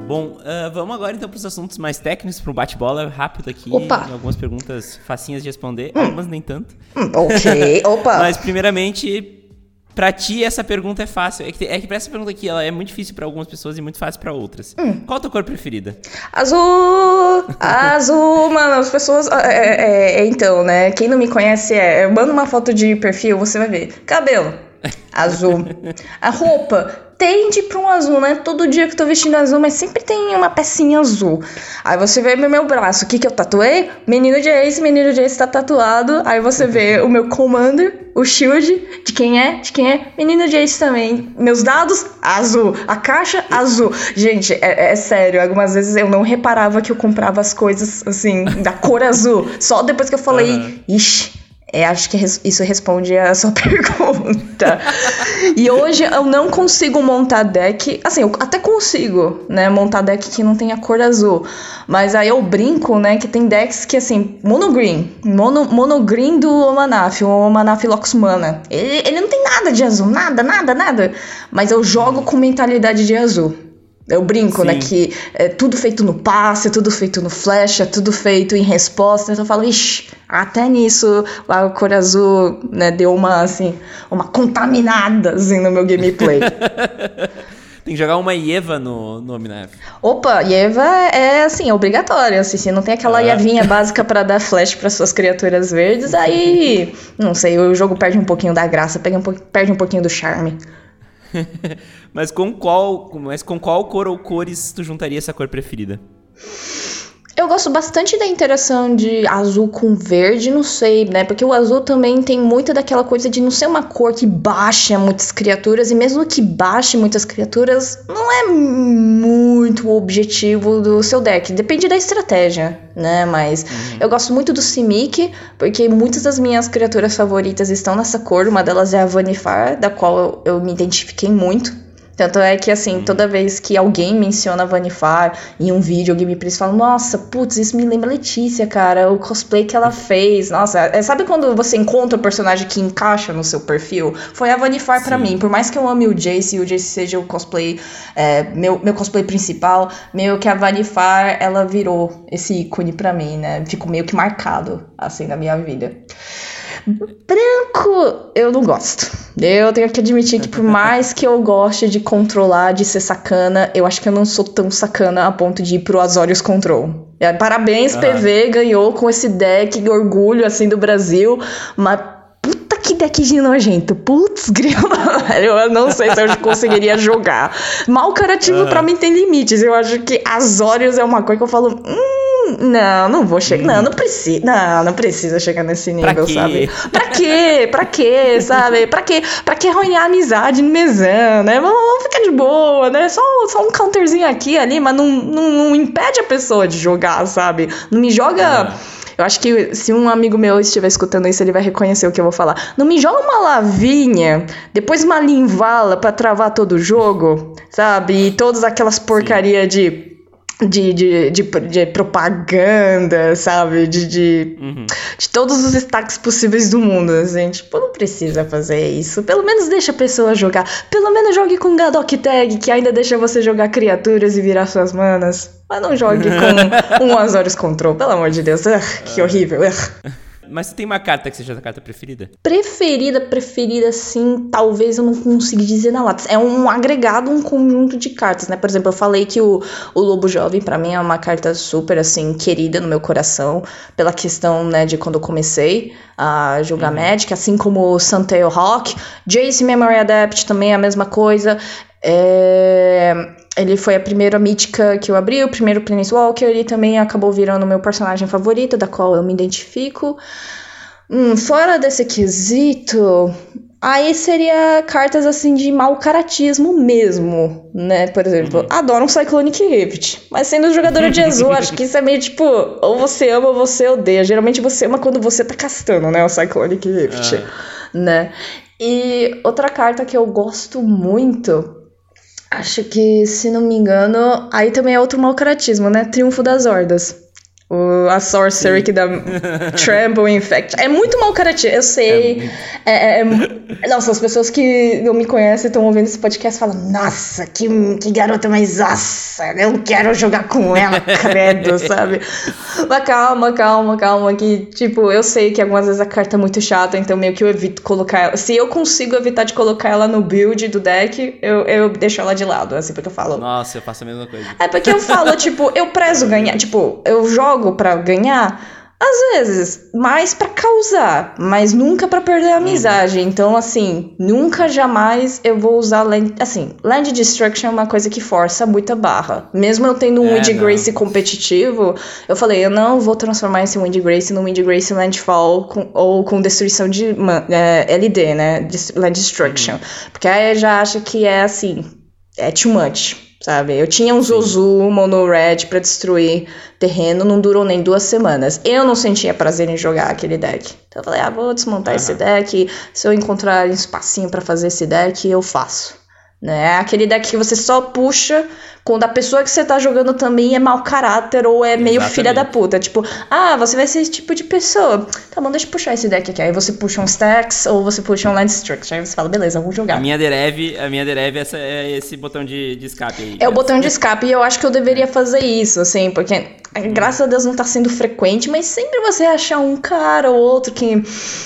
Bom, uh, vamos agora então para os assuntos mais técnicos, para um bate-bola rápido aqui. Opa. Algumas perguntas facinhas de responder, hum. algumas nem tanto. Hum, ok, opa. (laughs) Mas primeiramente, Pra ti, essa pergunta é fácil. É que, é que pra essa pergunta aqui, ela é muito difícil para algumas pessoas e muito fácil para outras. Hum. Qual a tua cor preferida? Azul! Azul, mano, as pessoas. É, é, é, então, né? Quem não me conhece é. Manda uma foto de perfil, você vai ver. Cabelo. Azul. A roupa tende para um azul, né? Todo dia que eu tô vestindo azul, mas sempre tem uma pecinha azul. Aí você vê meu, meu braço, o que que eu tatuei? Menino de Ace, menino de Ace tá tatuado. Aí você vê o meu Commander, o Shield, de quem é? De quem é? Menino de Ace também. Meus dados, azul. A caixa, azul. Gente, é, é sério, algumas vezes eu não reparava que eu comprava as coisas, assim, da cor azul. Só depois que eu falei, uhum. ixi é, acho que isso responde a sua (laughs) pergunta. e hoje eu não consigo montar deck. Assim, eu até consigo, né? Montar deck que não tem a cor azul. Mas aí eu brinco, né? Que tem decks que, assim, monogreen. Mono, monogreen do Omanaf, o Omanaf Lox Mana. Ele, ele não tem nada de azul, nada, nada, nada. Mas eu jogo com mentalidade de azul. Eu brinco, né, Sim. né? Que é tudo feito no passe, tudo feito no flecha, tudo feito em resposta. Então eu falo, ixi, até nisso a cor azul né, deu uma, assim, uma contaminada assim, no meu gameplay. (laughs) Tem que jogar uma Eva no, no Omnaf. Opa, Eva é assim, é obrigatória. Assim, se não tem aquela ah. Evinha (laughs) básica para dar flash para suas criaturas verdes, aí não sei, o jogo perde um pouquinho da graça, perde um pouquinho do charme. (laughs) mas com qual, mas com qual cor ou cores tu juntaria essa cor preferida? Eu gosto bastante da interação de azul com verde, não sei, né? Porque o azul também tem muito daquela coisa de não ser uma cor que baixa muitas criaturas, e mesmo que baixe muitas criaturas, não é muito o objetivo do seu deck. Depende da estratégia, né? Mas uhum. eu gosto muito do Simic, porque muitas das minhas criaturas favoritas estão nessa cor. Uma delas é a Vanifar, da qual eu, eu me identifiquei muito. Tanto é que, assim, uhum. toda vez que alguém menciona Vanifar em um vídeo, alguém me prisa fala, nossa, putz, isso me lembra Letícia, cara, o cosplay que ela fez. Nossa, é, sabe quando você encontra um personagem que encaixa no seu perfil? Foi a Vanifar para mim. Por mais que eu ame o Jace e o Jace seja o cosplay, é, meu, meu cosplay principal, meio que a Vanifar, ela virou esse ícone para mim, né? Ficou meio que marcado, assim, na minha vida. Branco, eu não gosto. Eu tenho que admitir que por mais que eu goste de controlar, de ser sacana, eu acho que eu não sou tão sacana a ponto de ir pro Azorius Control. É, parabéns, PV, ganhou com esse deck, orgulho, assim, do Brasil, mas puta que deck de nojento. Putz, (laughs) grila, eu não sei se eu conseguiria jogar. Mal carativo uhum. pra mim tem limites. Eu acho que Azorius é uma coisa que eu falo, hum, não, não vou chegar. Hum. Não, não precisa. Não, não precisa chegar nesse nível, sabe? (laughs) Pra quê? Pra quê, sabe? Pra quê? Pra que arruinar amizade no mesão, né? Vamos, vamos, ficar de boa, né? Só, só um counterzinho aqui ali, mas não, não, não impede a pessoa de jogar, sabe? Não me joga. Ah. Eu acho que se um amigo meu estiver escutando isso, ele vai reconhecer o que eu vou falar. Não me joga uma lavinha, depois uma linvala para travar todo o jogo, sabe? E todas aquelas porcaria de de, de, de, de, propaganda, sabe? De, de, uhum. de todos os destaques possíveis do mundo, assim. Tipo, não precisa fazer isso. Pelo menos deixa a pessoa jogar. Pelo menos jogue com Gadok Tag, que ainda deixa você jogar criaturas e virar suas manas. Mas não jogue com (laughs) um Azorius Control, pelo amor de Deus. Ugh, que horrível. Ugh. Mas você tem uma carta que seja a carta preferida? Preferida, preferida, sim. Talvez eu não consiga dizer na lata. É um agregado, um conjunto de cartas, né? Por exemplo, eu falei que o, o Lobo Jovem, para mim, é uma carta super, assim, querida no meu coração. Pela questão, né, de quando eu comecei a jogar uhum. Magic. Assim como o Suntail Hawk. Jace Memory Adapt também é a mesma coisa. É... Ele foi a primeira mítica que eu abri, o primeiro Planeswalker, ele também acabou virando o meu personagem favorito, da qual eu me identifico. Hum, fora desse quesito, aí seria cartas assim de mau caratismo mesmo, né? Por exemplo, uhum. adoro um Cyclonic Rift, mas sendo jogadora de azul, (laughs) acho que isso é meio tipo, ou você ama ou você odeia. Geralmente você ama quando você tá castando, né? O Cyclonic Rift, uhum. né? E outra carta que eu gosto muito Acho que, se não me engano, aí também é outro mau caratismo, né? Triunfo das Hordas. O, a Sorcery Sim. que dá (laughs) Trample Infect. É muito mal caratismo, eu sei. É, é, é, nossa, as pessoas que não me conhecem estão ouvindo esse podcast falam: Nossa, que, que garota mais nossa, eu quero jogar com ela, (laughs) credo, sabe? Mas calma, calma, calma. Que, tipo, eu sei que algumas vezes a carta é muito chata, então meio que eu evito colocar ela. Se eu consigo evitar de colocar ela no build do deck, eu, eu deixo ela de lado, assim, porque eu falo. Nossa, eu faço a mesma coisa. É porque eu falo, (laughs) tipo, eu prezo ganhar. Tipo, eu jogo jogo para ganhar? Às vezes, mais para causar, mas nunca para perder a uhum. amizade. Então, assim, nunca jamais eu vou usar land, assim, land destruction é uma coisa que força muita barra. Mesmo eu tendo um é, Wind Grace competitivo, eu falei, eu não vou transformar esse Wind Grace no Wind Grace Landfall com, ou com destruição de é, LD, né? Land destruction, uhum. porque aí já acho que é assim, é too much sabe? Eu tinha um Zozu Mono Red pra destruir terreno, não durou nem duas semanas. Eu não sentia prazer em jogar aquele deck. Então eu falei, ah, vou desmontar uhum. esse deck. Se eu encontrar um espacinho para fazer esse deck, eu faço. Né? É aquele deck que você só puxa quando a pessoa que você tá jogando também é mau caráter ou é meio Exatamente. filha da puta. Tipo, ah, você vai ser esse tipo de pessoa. Tá bom, deixa eu puxar esse deck aqui. Aí você puxa um Stacks ou você puxa um Land Structure. Aí você fala, beleza, vamos jogar. A minha Derev, a minha Derev essa, é esse botão de, de escape aí. É o botão de escape e eu acho que eu deveria fazer isso, assim, porque graças a Deus não tá sendo frequente, mas sempre você achar um cara ou outro que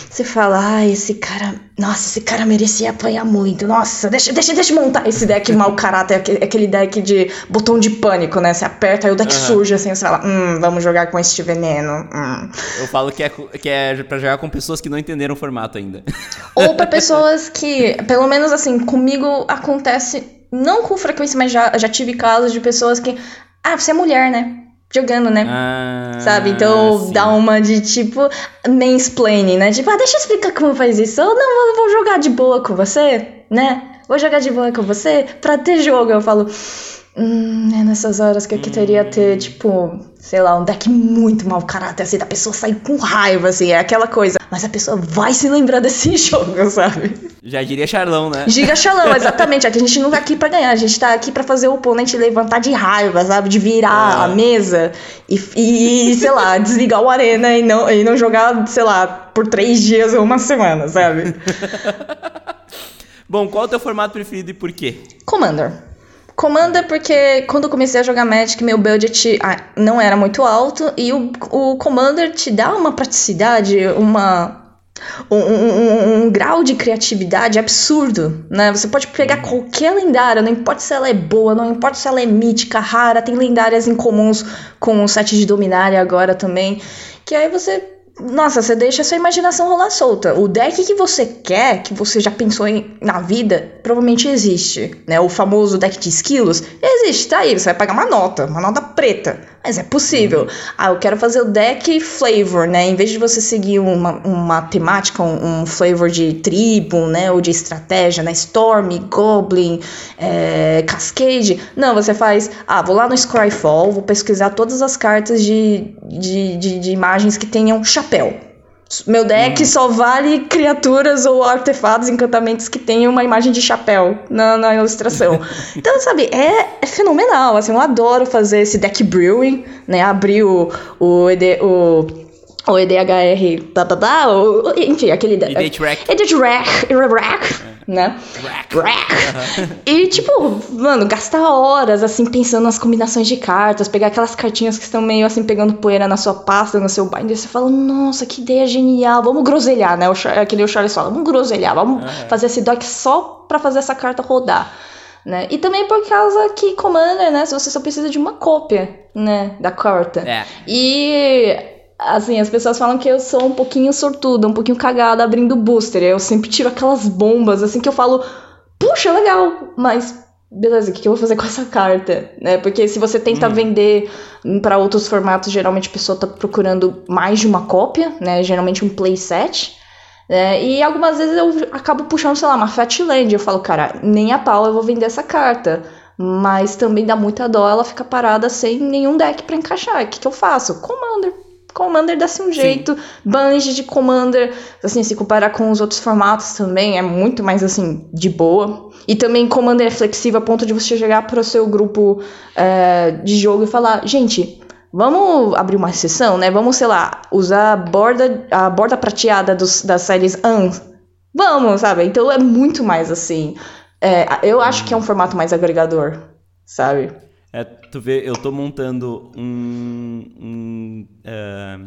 você fala, ah, esse cara, nossa, esse cara merecia apanhar muito. Nossa, deixa, deixa, deixa eu montar esse deck mau caráter, aquele deck de botão de pânico, né? Você aperta e o deck uhum. surge assim, você fala, hum, vamos jogar com este veneno. Hum. Eu falo que é, que é pra jogar com pessoas que não entenderam o formato ainda. Ou pra (laughs) pessoas que, pelo menos assim, comigo acontece, não com frequência, mas já, já tive casos de pessoas que, ah, você é mulher, né? jogando, né? Ah, Sabe? Então sim. dá uma de tipo mansplaining, né? Tipo, ah, deixa eu explicar como faz isso. Ou não, eu vou jogar de boa com você, né? Vou jogar de boa com você pra ter jogo. Eu falo, hum, é nessas horas que eu queria ter, tipo, sei lá, um deck muito mau caráter, assim, da pessoa sair com raiva, assim, é aquela coisa. Mas a pessoa vai se lembrar desse (laughs) jogo, sabe? Já diria Charlão, né? Giga Xalão, (laughs) exatamente. É que a gente não tá aqui pra ganhar, a gente tá aqui pra fazer o oponente levantar de raiva, sabe? De virar É. a mesa e, e, sei lá, (laughs) desligar o arena e não, e não jogar, sei lá, por três dias ou uma semana, sabe? Bom, qual é o teu formato preferido e por quê? Commander. Commander porque quando eu comecei a jogar Magic, meu budget ah, não era muito alto e o, o Commander te dá uma praticidade, uma um, um- um- um grau de criatividade absurdo, né? Você pode pegar qualquer lendária, não importa se ela é boa, não importa se ela é mítica, rara, tem lendárias incomuns com o set de Dominária agora também, que aí você nossa, você deixa a sua imaginação rolar solta. O deck que você quer, que você já pensou em, na vida, provavelmente existe. Né? O famoso deck de esquilos, existe, tá aí. Você vai pagar uma nota, uma nota preta. Mas é possível. Ah, eu quero fazer o deck flavor, né? Em vez de você seguir uma, uma temática, um, um flavor de tribo, né? Ou de estratégia, né? Storm, Goblin, é, Cascade. Não, você faz. Ah, vou lá no Scryfall, vou pesquisar todas as cartas de, de, de, de imagens que tenham chapéu. Meu deck só vale criaturas ou artefatos, encantamentos que tenham uma imagem de chapéu na, na ilustração. então, sabe, é, é fenomenal. Assim, eu adoro fazer esse deck brewing, né? Abrir o, o, ED, o, o EDHR, blá blá blá, o, enfim, aquele. Edit Rack. Edit Rack, Rack, né? Rack. E, tipo, mano, gastar horas, assim, pensando nas combinações de cartas, pegar aquelas cartinhas que estão meio, assim, pegando poeira na sua pasta, no seu binder, você fala, nossa, que ideia genial, vamos groselhar, né? O, aquele o Charles fala, vamos groselhar, vamos fazer esse deck só pra fazer essa carta rodar. Né? E também por causa que Commander, né? Você só precisa de uma cópia, né? Da carta. É. E assim, as pessoas falam que eu sou um pouquinho sortuda, um pouquinho cagada abrindo booster. Eu sempre tiro aquelas bombas assim que eu falo, puxa, legal, mas beleza, o que eu vou fazer com essa carta? Né? Porque se você tenta vender para outros formatos, geralmente a pessoa tá procurando mais de uma cópia, né? Geralmente um playset. né? e algumas vezes eu acabo puxando, sei lá, uma Fatland. Eu falo, cara, nem a pau eu vou vender essa carta. Mas também dá muita dó ela ficar parada sem nenhum deck pra encaixar. O que, que eu faço? Commander. Commander dá-se um jeito. Banjo de Commander, assim, se comparar com os outros formatos também, é muito mais, assim, de boa. E também Commander é flexível a ponto de você chegar para o seu grupo é, de jogo e falar, gente, vamos abrir uma sessão, né? Vamos, sei lá, usar a borda, a borda prateada dos, das séries AN. Vamos, sabe? Então é muito mais assim. é, eu acho que é um formato mais agregador, sabe? É, tu vê, eu tô montando um, um, é,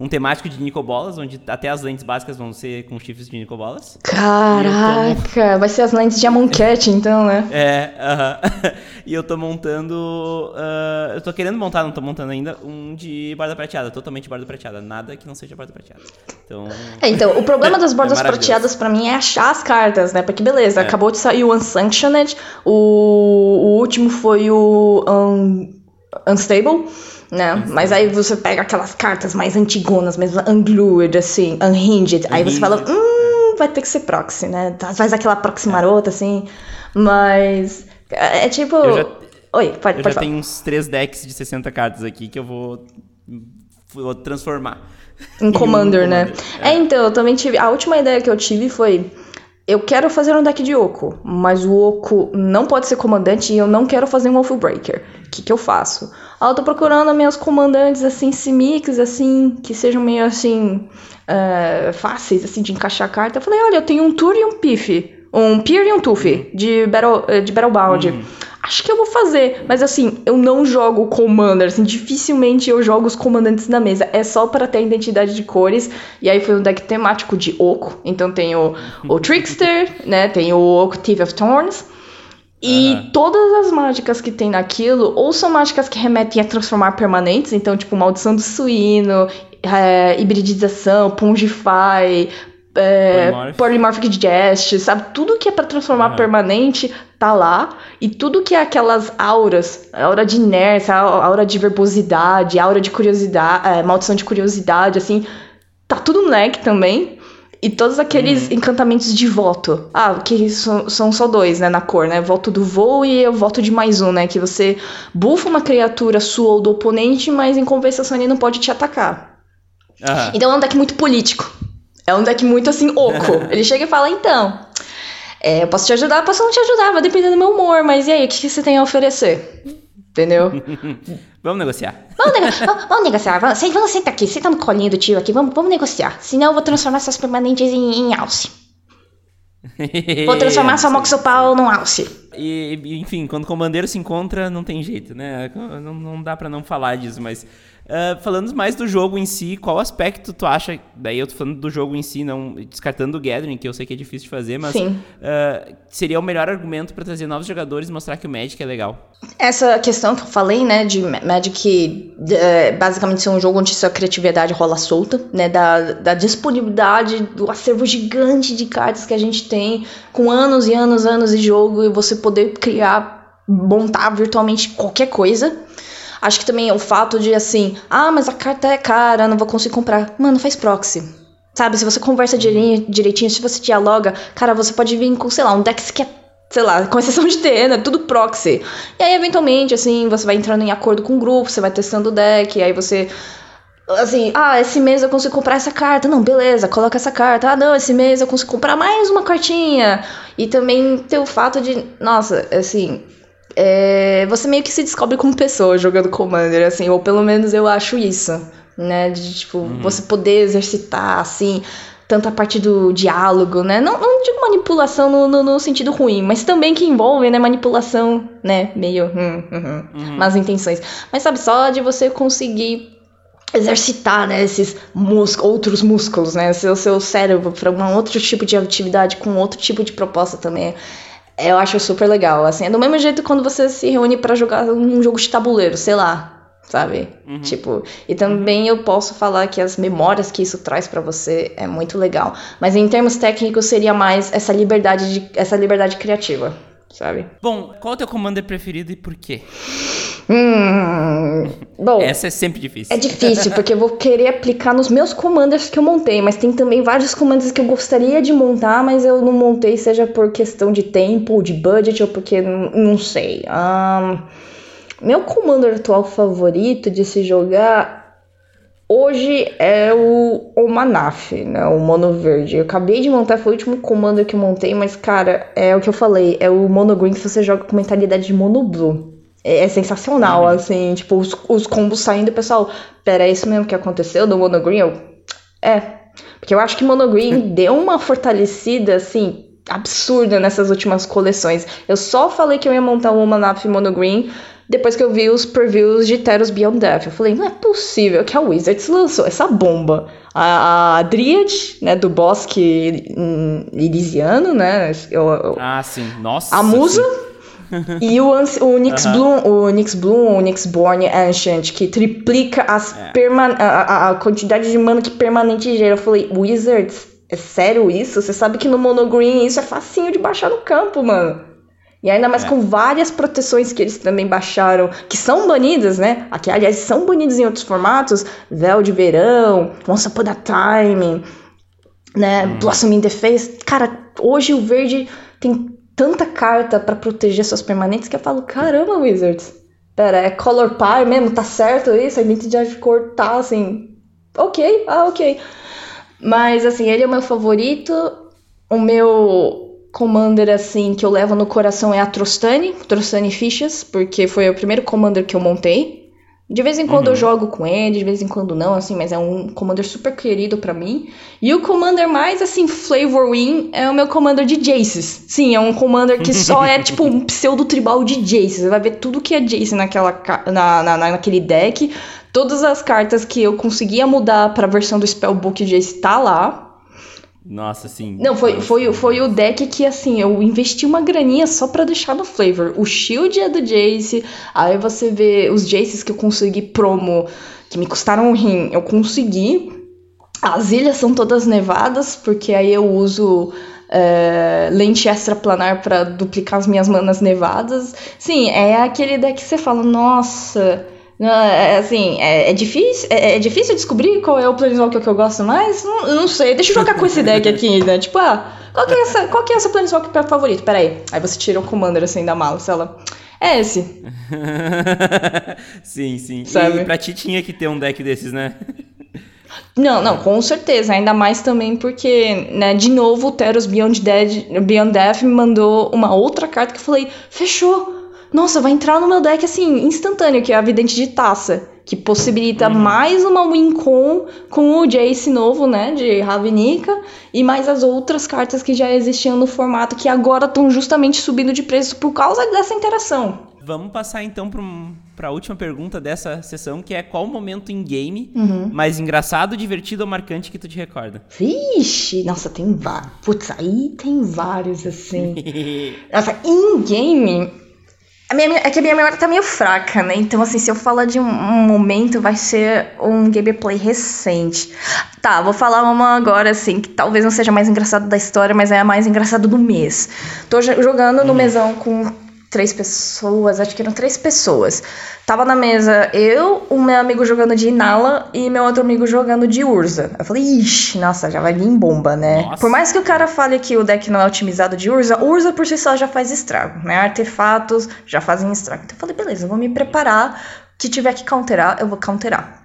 um temático de Nicobolas, onde até as lentes básicas vão ser com chifres de Nicobolas. Caraca, vai ser as lentes de Amonkhet, (laughs) então, né? É, aham. (laughs) e eu tô montando. ah, eu tô querendo montar, não tô montando ainda, um de borda prateada, totalmente borda prateada. Nada que não seja borda prateada. Então. É, então, o problema (laughs) das bordas É prateadas pra mim é achar as cartas, né? Porque beleza, É. acabou de sair o Unsanctioned, o, o último foi o Un- Unstable, né? Mas aí você pega aquelas cartas mais antigonas, mesmo unglued, assim, unhinged, aí você fala, hum, vai ter que ser proxy, né? Tá, Faz aquela proxy marota, assim, mas é é tipo... Eu já- Oi, pode, Eu pode já falar. tenho uns três decks de 60 cartas aqui que eu vou, vou transformar. Um (laughs) Em Commander, um né? Commander, É. então, eu também tive. A última ideia que eu tive foi. Eu quero fazer um deck de Oco, mas o Oco não pode ser comandante e eu não quero fazer um Wolf Breaker. O que, que eu faço? Ah, eu tô procurando meus comandantes, assim, simix, assim, que sejam meio, assim, eh, fáceis, assim, de encaixar a carta. Eu falei, olha, eu tenho um Tour e um Piff. Um Pier e um Tuff, de, Battle, eh, de Battlebound. Acho que eu vou fazer, mas assim, eu não jogo Commander, assim, dificilmente eu jogo os comandantes na mesa. É só para ter a identidade de cores. E aí foi um deck temático de Oco. Então tem o, o (laughs) Trickster, né? Tem o Oco Thief of Thorns. E Aham. todas as mágicas que tem naquilo, ou são mágicas que remetem a transformar permanentes, então, tipo, maldição do suíno, é, hibridização, pungify, é, Polymorphic Digest, sabe? Tudo que é para transformar uhum. permanente tá lá. E tudo que é aquelas auras, aura de inércia, aura de verbosidade, aura de curiosidade, é, maldição de curiosidade, assim, tá tudo no leque também. E todos aqueles uhum. encantamentos de voto. Ah, que são, são só dois, né, na cor, né? Voto do voo e o voto de mais um, né? Que você bufa uma criatura sua ou do oponente, mas em compensação ele não pode te atacar. Uhum. Então é um deck muito político. É um deck muito assim, oco. (laughs) ele chega e fala, então. É, eu posso te ajudar, posso não te ajudar, vai depender do meu humor, mas e aí, o que, que você tem a oferecer? Entendeu? (laughs) vamos negociar. Vamos, neg vamos, vamos negociar. Vamos, vamos sentar aqui, senta no colinho do tio aqui, vamos, vamos negociar. Senão eu vou transformar essas permanentes em, em alce. Vou transformar sua (laughs) Moxopal num alce. E, enfim, quando o comandante se encontra, não tem jeito, né? Não, não dá para não falar disso, mas Uh, falando mais do jogo em si, qual aspecto tu acha? Daí eu tô falando do jogo em si, não descartando o Gathering, que eu sei que é difícil de fazer, mas uh, seria o melhor argumento para trazer novos jogadores e mostrar que o Magic é legal. Essa questão que eu falei, né, de Magic uh, basicamente ser um jogo onde sua criatividade rola solta, né, da, da disponibilidade do acervo gigante de cartas que a gente tem, com anos e anos e anos de jogo, e você poder criar, montar virtualmente qualquer coisa. Acho que também é o fato de assim, ah, mas a carta é cara, não vou conseguir comprar. Mano, faz proxy. Sabe, se você conversa direitinho, se você dialoga, cara, você pode vir com, sei lá, um deck que é sei lá, com exceção de ter, né? Tudo proxy. E aí, eventualmente, assim, você vai entrando em acordo com o grupo, você vai testando o deck, aí você. Assim, ah, esse mês eu consigo comprar essa carta. Não, beleza, coloca essa carta. Ah, não, esse mês eu consigo comprar mais uma cartinha. E também tem o fato de, nossa, assim, é, você meio que se descobre como pessoa jogando Commander, assim, ou pelo menos eu acho isso, né? De, tipo, uhum. você poder exercitar, assim, tanto a parte do diálogo, né? Não, não digo manipulação no, no, no, sentido ruim, mas também que envolve, né, manipulação, né, meio hum, hum, hum, uhum. más intenções. Mas sabe, só de você conseguir exercitar, né, esses músculos, outros músculos, né, seu, seu cérebro para um outro tipo de atividade com outro tipo de proposta também eu acho super legal. Assim, é do mesmo jeito quando você se reúne para jogar um jogo de tabuleiro, sei lá. Sabe? Uhum. Tipo, e também eu posso falar que as memórias que isso traz para você é muito legal. Mas em termos técnicos seria mais essa liberdade de, essa liberdade criativa, sabe? Bom, qual é o teu commander preferido e por quê? Hum, bom, essa é sempre difícil. É difícil, porque eu vou querer aplicar nos meus commanders que eu montei, mas tem também vários commanders que eu gostaria de montar, mas eu não montei, seja por questão de tempo, ou de budget, ou porque não sei. Um, meu commander atual favorito de se jogar hoje é o, o Manaf, né? O Mono Verde. Eu acabei de montar, foi o último commander que eu montei, mas cara, é o que eu falei, é o Mono Green que você joga com mentalidade de Mono Blue é, é sensacional, uhum. assim, tipo, os, os combos saindo, pessoal, pera, é isso mesmo que aconteceu do Mono Green? Eu, é, porque eu acho que Mono Green (laughs) deu uma fortalecida, assim, absurda nessas últimas coleções. Eu só falei que eu ia montar o Manaf Mono Green depois que eu vi os previews de Teros Beyond Death. Eu falei, não é possível que a Wizards lançou essa bomba. A, a Dryad, né, do bosque Elysiano, né? Eu, eu, ah, sim. Nossa. A musa... Sim (laughs) e o, o Nyx uh -huh. Bloom, o Nyx Bloom, o Nyx Born Ancient, que triplica as é. a, a, quantidade de mana que permanente gera. Eu falei, Wizards, é sério isso? Você sabe que no Monogreen isso é facinho de baixar no campo, mano. E ainda mais é. com várias proteções que eles também baixaram, que são banidas, né? Aqui, aliás, são banidas em outros formatos. Véu de Verão, Once Upon a Time, né? Hum. Blossom in the Face. Cara, hoje o verde tem tanta carta para proteger suas permanentes que eu falo, caramba, Wizards. Pera, é color par mesmo? Tá certo isso? A identidade de cor tá assim. Ok, ah, ok. Mas assim, ele é o meu favorito. O meu commander assim que eu levo no coração é a Trostani, Trostani Fichas, porque foi o primeiro commander que eu montei. De vez em quando uhum. eu jogo com ele, de vez em quando não, assim, mas é um commander super querido para mim. E o commander mais, assim, flavor win é o meu commander de Jaces. Sim, é um commander que só é, (laughs) tipo, um pseudo tribal de Jaces. Você vai ver tudo que é Jace naquela, na, na, naquele deck. Todas as cartas que eu conseguia mudar pra versão do Spellbook Jace tá lá. Nossa, sim. Não, foi, foi, foi o deck que, assim, eu investi uma graninha só pra deixar no flavor. O Shield é do Jace, aí você vê os Jaces que eu consegui promo, que me custaram um rim, eu consegui. As ilhas são todas nevadas, porque aí eu uso é, lente extraplanar para duplicar as minhas manas nevadas. Sim, é aquele deck que você fala, nossa. É, assim, é, é difícil, é, é, difícil descobrir qual é o Planeswalker que eu gosto mais? Não, não sei, deixa eu jogar com esse deck aqui, né? Tipo, ah, qual que é essa, qual que é essa Planeswalker favorito? Pera aí. Aí você tira o Commander assim da mala, sei lá. É esse. (laughs) sim, sim. Sabe? E pra ti tinha que ter um deck desses, né? (laughs) Não, não, com certeza. Ainda mais também porque, né, de novo, o Teros Beyond, Dead, Beyond Death me mandou uma outra carta que eu falei, fechou. Nossa, vai entrar no meu deck assim, instantâneo, que é a Vidente de Taça. Que possibilita uhum. mais uma win com, com o Jace novo, né? De Ravnica. E mais as outras cartas que já existiam no formato, que agora estão justamente subindo de preço por causa dessa interação. Vamos passar então para a última pergunta dessa sessão, que é qual o momento em game uhum. mais engraçado, divertido ou marcante que tu te recorda? Vixe, nossa, tem vários. Putz, aí tem vários assim. (laughs) nossa, em game. A minha, é que a minha memória tá meio fraca, né? Então, assim, se eu falar de um, um, momento, vai ser um gameplay recente. Tá, vou falar uma agora, assim, que talvez não seja mais engraçado da história, mas é a mais engraçada do mês. Tô jogando no hum. mesão com três pessoas, acho que eram três pessoas. Tava na mesa eu, o meu amigo jogando de Inala e meu outro amigo jogando de Urza. Eu falei, ixi, nossa, já vai vir bomba, né? Nossa. Por mais que o cara fale que o deck não é otimizado de Urza, Urza por si só já faz estrago, né? Artefatos já fazem estrago. Então eu falei, beleza, eu vou me preparar. Que tiver que counterar, eu vou counterar.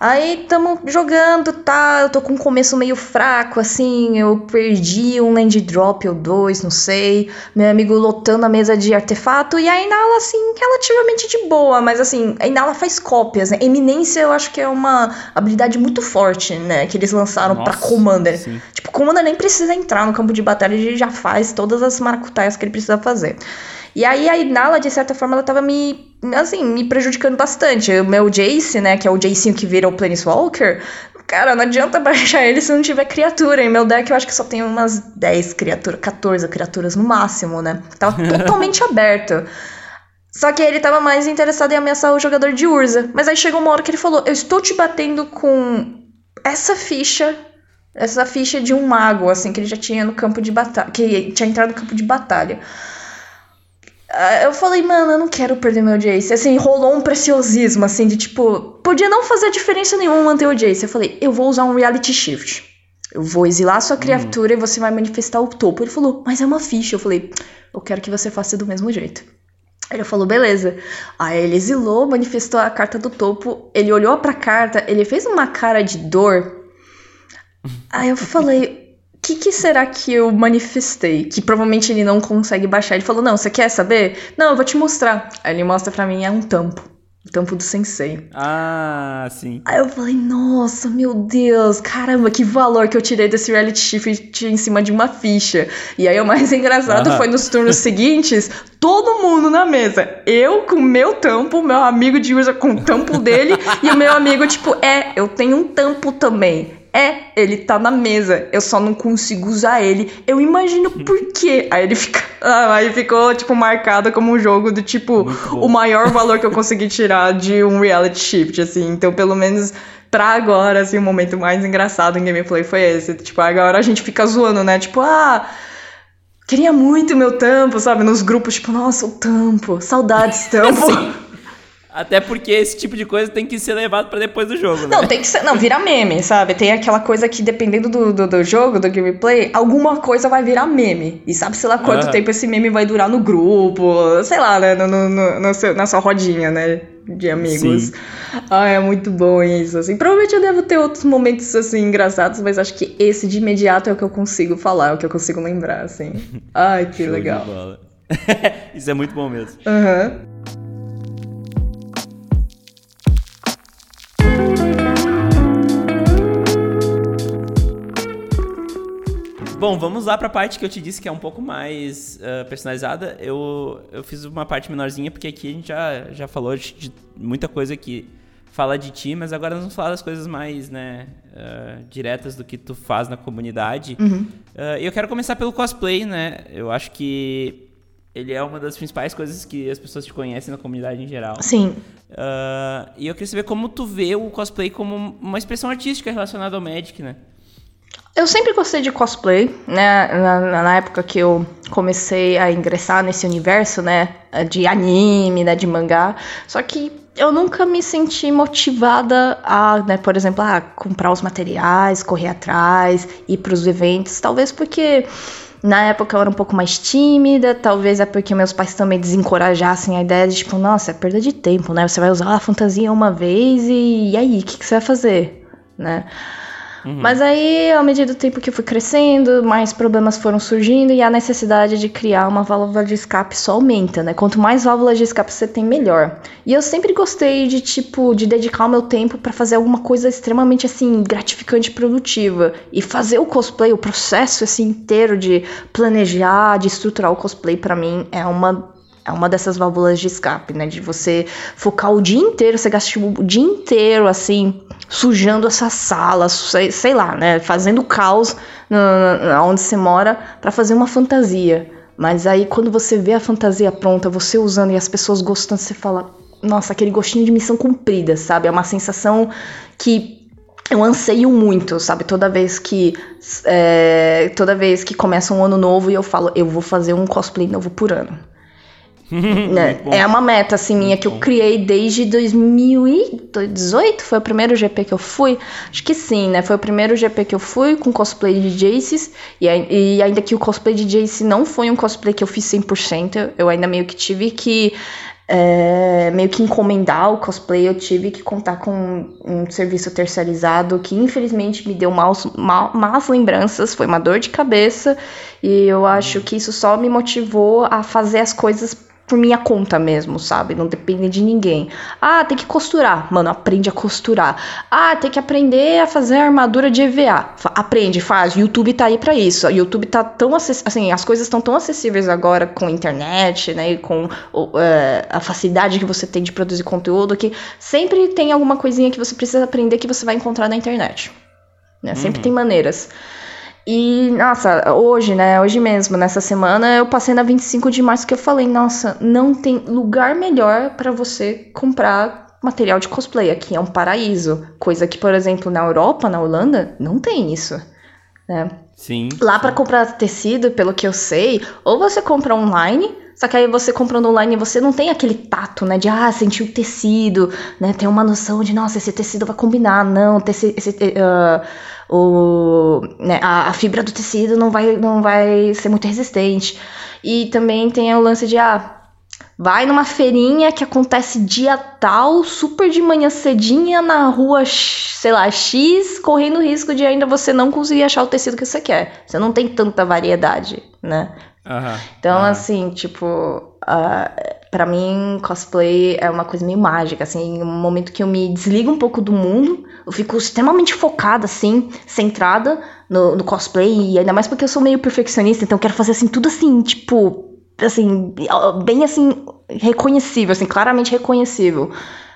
Aí tamo jogando, tá? Eu tô com um começo meio fraco, assim. Eu perdi um land drop ou dois, não sei. Meu amigo lotando a mesa de artefato. E a Inala, assim, relativamente de boa. Mas, assim, a Inala faz cópias, né? Eminência eu acho que é uma habilidade muito forte, né? Que eles lançaram Nossa, pra Commander. Sim. Tipo, Commander nem precisa entrar no campo de batalha, ele já faz todas as maracutaias que ele precisa fazer. E aí a Inala, de certa forma, ela tava me, assim, me prejudicando bastante. O meu Jace, né, que é o Jacinho que vira o Planeswalker, cara, não adianta (laughs) baixar ele se não tiver criatura. Em meu deck eu acho que só tem umas 10 criaturas, 14 criaturas no máximo, né? Tava (laughs) totalmente aberto. Só que ele tava mais interessado em ameaçar o jogador de Urza. Mas aí chegou uma hora que ele falou: Eu estou te batendo com essa ficha. Essa ficha de um mago, assim, que ele já tinha no campo de batalha. Que tinha entrado no campo de batalha. Ah, eu falei, mano, eu não quero perder meu Jace. Assim, rolou um preciosismo, assim, de tipo, podia não fazer diferença nenhuma manter o Jace. Eu falei, eu vou usar um reality shift. Eu vou exilar sua criatura hum. e você vai manifestar o topo. Ele falou, mas é uma ficha. Eu falei, eu quero que você faça do mesmo jeito. Ele falou, beleza. Aí ele exilou, manifestou a carta do topo. Ele olhou pra carta, ele fez uma cara de dor. Aí eu falei, que, que será que eu manifestei? Que provavelmente ele não consegue baixar. Ele falou: Não, você quer saber? Não, eu vou te mostrar. Aí ele mostra pra mim: é um tampo. O tampo do sensei. Ah, sim. Aí eu falei, nossa, meu Deus, caramba, que valor que eu tirei desse reality shift em cima de uma ficha. E aí o mais (laughs) engraçado foi nos turnos seguintes, todo mundo na mesa. Eu com meu tampo, meu amigo de usa com o tampo dele, e o meu amigo, tipo, é, eu tenho um tampo também. É, ele tá na mesa, eu só não consigo usar ele. Eu imagino por quê. Aí ele fica. Ah, aí ficou, tipo, marcado como um jogo do tipo o maior valor que eu consegui tirar de um reality shift, assim. Então, pelo menos pra agora, assim, o momento mais engraçado em gameplay foi esse. Tipo, agora a gente fica zoando, né? Tipo, ah. Queria muito meu tampo, sabe? Nos grupos, tipo, nossa, o tampo, saudades (laughs) tampo. Até porque esse tipo de coisa tem que ser levado para depois do jogo, né? Não, tem que ser. Não, vira meme, sabe? Tem aquela coisa que, dependendo do, do, do jogo, do gameplay, alguma coisa vai virar meme. E sabe, sei lá, quanto uhum. tempo esse meme vai durar no grupo, sei lá, né? No, no, no, no seu, na sua rodinha, né? De amigos. Sim. Ah, é muito bom isso, assim. Provavelmente eu devo ter outros momentos, assim, engraçados, mas acho que esse de imediato é o que eu consigo falar, é o que eu consigo lembrar, assim. (laughs) Ai, que legal. (laughs) isso é muito bom mesmo. Aham. Uhum. Bom, vamos lá para a parte que eu te disse que é um pouco mais uh, personalizada. Eu, eu fiz uma parte menorzinha porque aqui a gente já, já falou de, de muita coisa que fala de ti, mas agora nós vamos falar das coisas mais né, uh, diretas do que tu faz na comunidade. Uhum. Uh, eu quero começar pelo cosplay, né? Eu acho que ele é uma das principais coisas que as pessoas te conhecem na comunidade em geral. Sim. Uh, e eu queria saber como tu vê o cosplay como uma expressão artística relacionada ao Magic, né? Eu sempre gostei de cosplay, né? Na, na, época que eu comecei a ingressar nesse universo, né? De anime, né? De mangá. Só que eu nunca me senti motivada a, né, por exemplo, a comprar os materiais, correr atrás, ir para os eventos. Talvez porque na época eu era um pouco mais tímida, talvez é porque meus pais também desencorajassem a ideia de tipo, nossa, é perda de tempo, né? Você vai usar a fantasia uma vez e, e aí, o que, que você vai fazer, né? Uhum. Mas aí, ao medida do tempo que eu fui crescendo, mais problemas foram surgindo e a necessidade de criar uma válvula de escape só aumenta, né? Quanto mais válvulas de escape você tem, melhor. E eu sempre gostei de, tipo, de dedicar o meu tempo para fazer alguma coisa extremamente, assim, gratificante e produtiva. E fazer o cosplay, o processo, assim, inteiro de planejar, de estruturar o cosplay, para mim, é uma é uma dessas válvulas de escape, né? De você focar o dia inteiro, você gasta tipo, o dia inteiro, assim, sujando essa sala, sei, sei lá, né? Fazendo caos no, onde você mora para fazer uma fantasia. Mas aí quando você vê a fantasia pronta, você usando e as pessoas gostando, você fala, nossa, aquele gostinho de missão cumprida, sabe? É uma sensação que eu anseio muito, sabe? Toda vez que é, toda vez que começa um ano novo e eu falo, eu vou fazer um cosplay novo por ano. (laughs) né? É uma meta assim minha que eu criei desde 2018, foi o primeiro GP que eu fui. Acho que sim, né? Foi o primeiro GP que eu fui com cosplay de Jaces. E, e ainda que o cosplay de Jace não foi um cosplay que eu fiz 100%, eu ainda meio que tive que é, meio que encomendar o cosplay, eu tive que contar com um, um serviço terceirizado que infelizmente me deu maus, mal, más lembranças, foi uma dor de cabeça. E eu acho que isso só me motivou a fazer as coisas por minha conta mesmo, sabe? Não depende de ninguém. Ah, tem que costurar. Mano, aprende a costurar. Ah, tem que aprender a fazer armadura de EVA. Aprende, faz. YouTube tá aí para isso. O YouTube tá tão assim, as coisas estão tão acessíveis agora com a internet, né? E com uh, a facilidade que você tem de produzir conteúdo que sempre tem alguma coisinha que você precisa aprender que você vai encontrar na internet. Né? Sempre uhum. tem maneiras. E, nossa, hoje, né? Hoje mesmo, nessa semana, eu passei na 25 de março que eu falei, nossa, não tem lugar melhor para você comprar material de cosplay. Aqui é um paraíso. Coisa que, por exemplo, na Europa, na Holanda, não tem isso. Né? Sim. Lá para comprar tecido, pelo que eu sei, ou você compra online, só que aí você comprando online você não tem aquele tato, né? De ah, sentir o tecido, né? Tem uma noção de, nossa, esse tecido vai combinar. Não, esse, esse, uh, o, né, a, a, fibra do tecido não vai, não vai ser muito resistente. E também tem o lance de, ah, vai numa feirinha que acontece dia tal, super de manhã cedinha na rua, sei lá, X, correndo risco de ainda você não conseguir achar o tecido que você quer. Você não tem tanta variedade, né? Uhum, então, uhum. assim, tipo, uh, para mim, cosplay é uma coisa meio mágica, assim, um momento que eu me desligo um pouco do mundo, eu fico extremamente focada, assim, centrada no, no cosplay, e ainda mais porque eu sou meio perfeccionista, então eu quero fazer, assim, tudo assim, tipo, assim, bem, assim, reconhecível, assim, claramente reconhecível.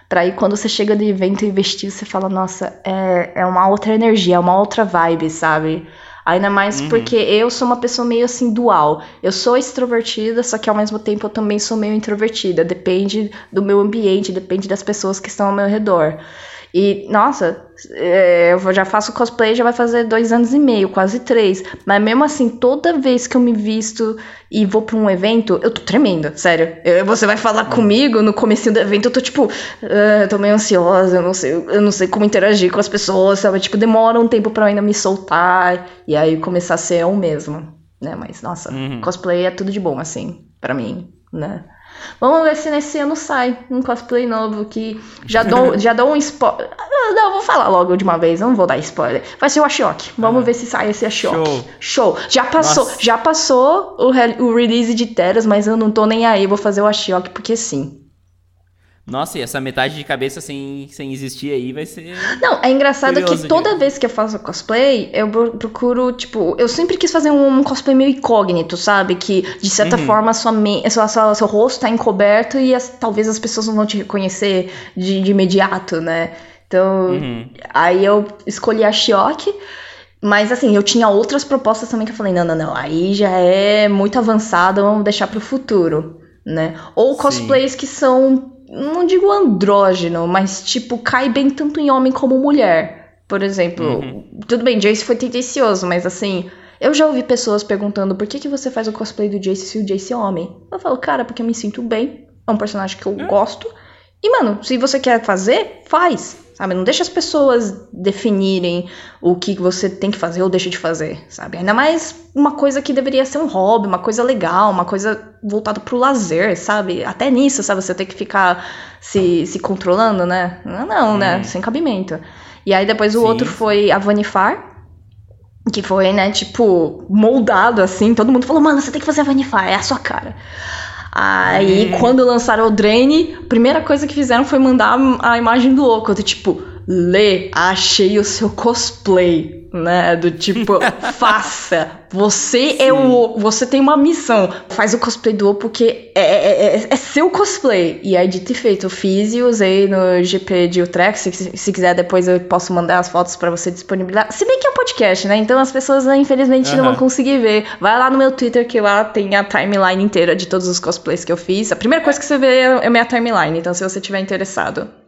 Pra aí, quando você chega de evento e vestir, você fala, nossa, é, é uma outra energia, é uma outra vibe, sabe? Ainda mais uhum. porque eu sou uma pessoa meio assim dual. Eu sou extrovertida, só que ao mesmo tempo eu também sou meio introvertida. Depende do meu ambiente, depende das pessoas que estão ao meu redor. E, nossa, é, eu já faço cosplay, já vai fazer dois anos e meio, quase três. Mas mesmo assim, toda vez que eu me visto e vou pra um evento, eu tô tremendo, sério. Eu, você vai falar comigo no começo do evento, eu tô tipo, uh, tô meio ansiosa, eu não sei, eu não sei como interagir com as pessoas, sabe? Tipo, demora um tempo pra eu ainda me soltar e aí começar a ser eu mesmo, né? Mas, nossa, uhum. cosplay é tudo de bom, assim, para mim, né? Vamos ver se nesse ano sai um cosplay novo que já dou, (laughs) já dou um spoiler. Não, vou falar logo de uma vez, não vou dar spoiler. Vai ser o Ashok. Vamos ah. ver se sai esse Ashok. Show. Show. Já passou, Nossa. já passou o, re o release de Teras, mas eu não tô nem aí, vou fazer o Ashok porque sim. Nossa, e essa metade de cabeça sem, sem existir aí vai ser. Não, é engraçado que toda vez que eu faço cosplay, eu procuro, tipo, eu sempre quis fazer um cosplay meio incógnito, sabe? Que de certa uhum. forma sua, me... sua, sua, seu rosto tá encoberto e as, talvez as pessoas não vão te reconhecer de, de imediato, né? Então, uhum. aí eu escolhi a Shioki. Mas assim, eu tinha outras propostas também que eu falei, não, não, não, aí já é muito avançado, vamos deixar pro futuro, né? Ou cosplays Sim. que são, não digo andrógeno, mas tipo, cai bem tanto em homem como mulher. Por exemplo, uhum. tudo bem, Jace foi tendencioso, mas assim, eu já ouvi pessoas perguntando por que, que você faz o cosplay do Jace se o Jace é homem. Eu falo, cara, porque eu me sinto bem, é um personagem que eu uhum. gosto. E, mano, se você quer fazer, faz. Sabe? Não deixa as pessoas definirem o que você tem que fazer ou deixa de fazer, sabe? Ainda mais uma coisa que deveria ser um hobby, uma coisa legal, uma coisa voltada pro lazer, sabe? Até nisso, sabe? Você tem que ficar se, se controlando, né? Não, não né? Hum. Sem cabimento. E aí depois o Sim. outro foi a Vanifar, que foi, né, tipo, moldado assim. Todo mundo falou, mano, você tem que fazer a Vanifar, é a sua cara. Aí, hum. quando lançaram o Drain, a primeira coisa que fizeram foi mandar a imagem do Oko. Tipo, Lê, achei o seu cosplay né? Do tipo, (laughs) faça. Você Sim. é o. Você tem uma missão. Faz o cosplay do O porque é, é, é, é, seu cosplay. E aí, dito e feito, eu fiz e usei no GP de Utrecht. Se, se quiser, depois eu posso mandar as fotos para você disponibilizar. Se bem que é um podcast, né? Então as pessoas, infelizmente, uhum. não vão conseguir ver. Vai lá no meu Twitter, que lá tem a timeline inteira de todos os cosplays que eu fiz. A primeira coisa que você vê é a minha timeline. Então, se você tiver interessado.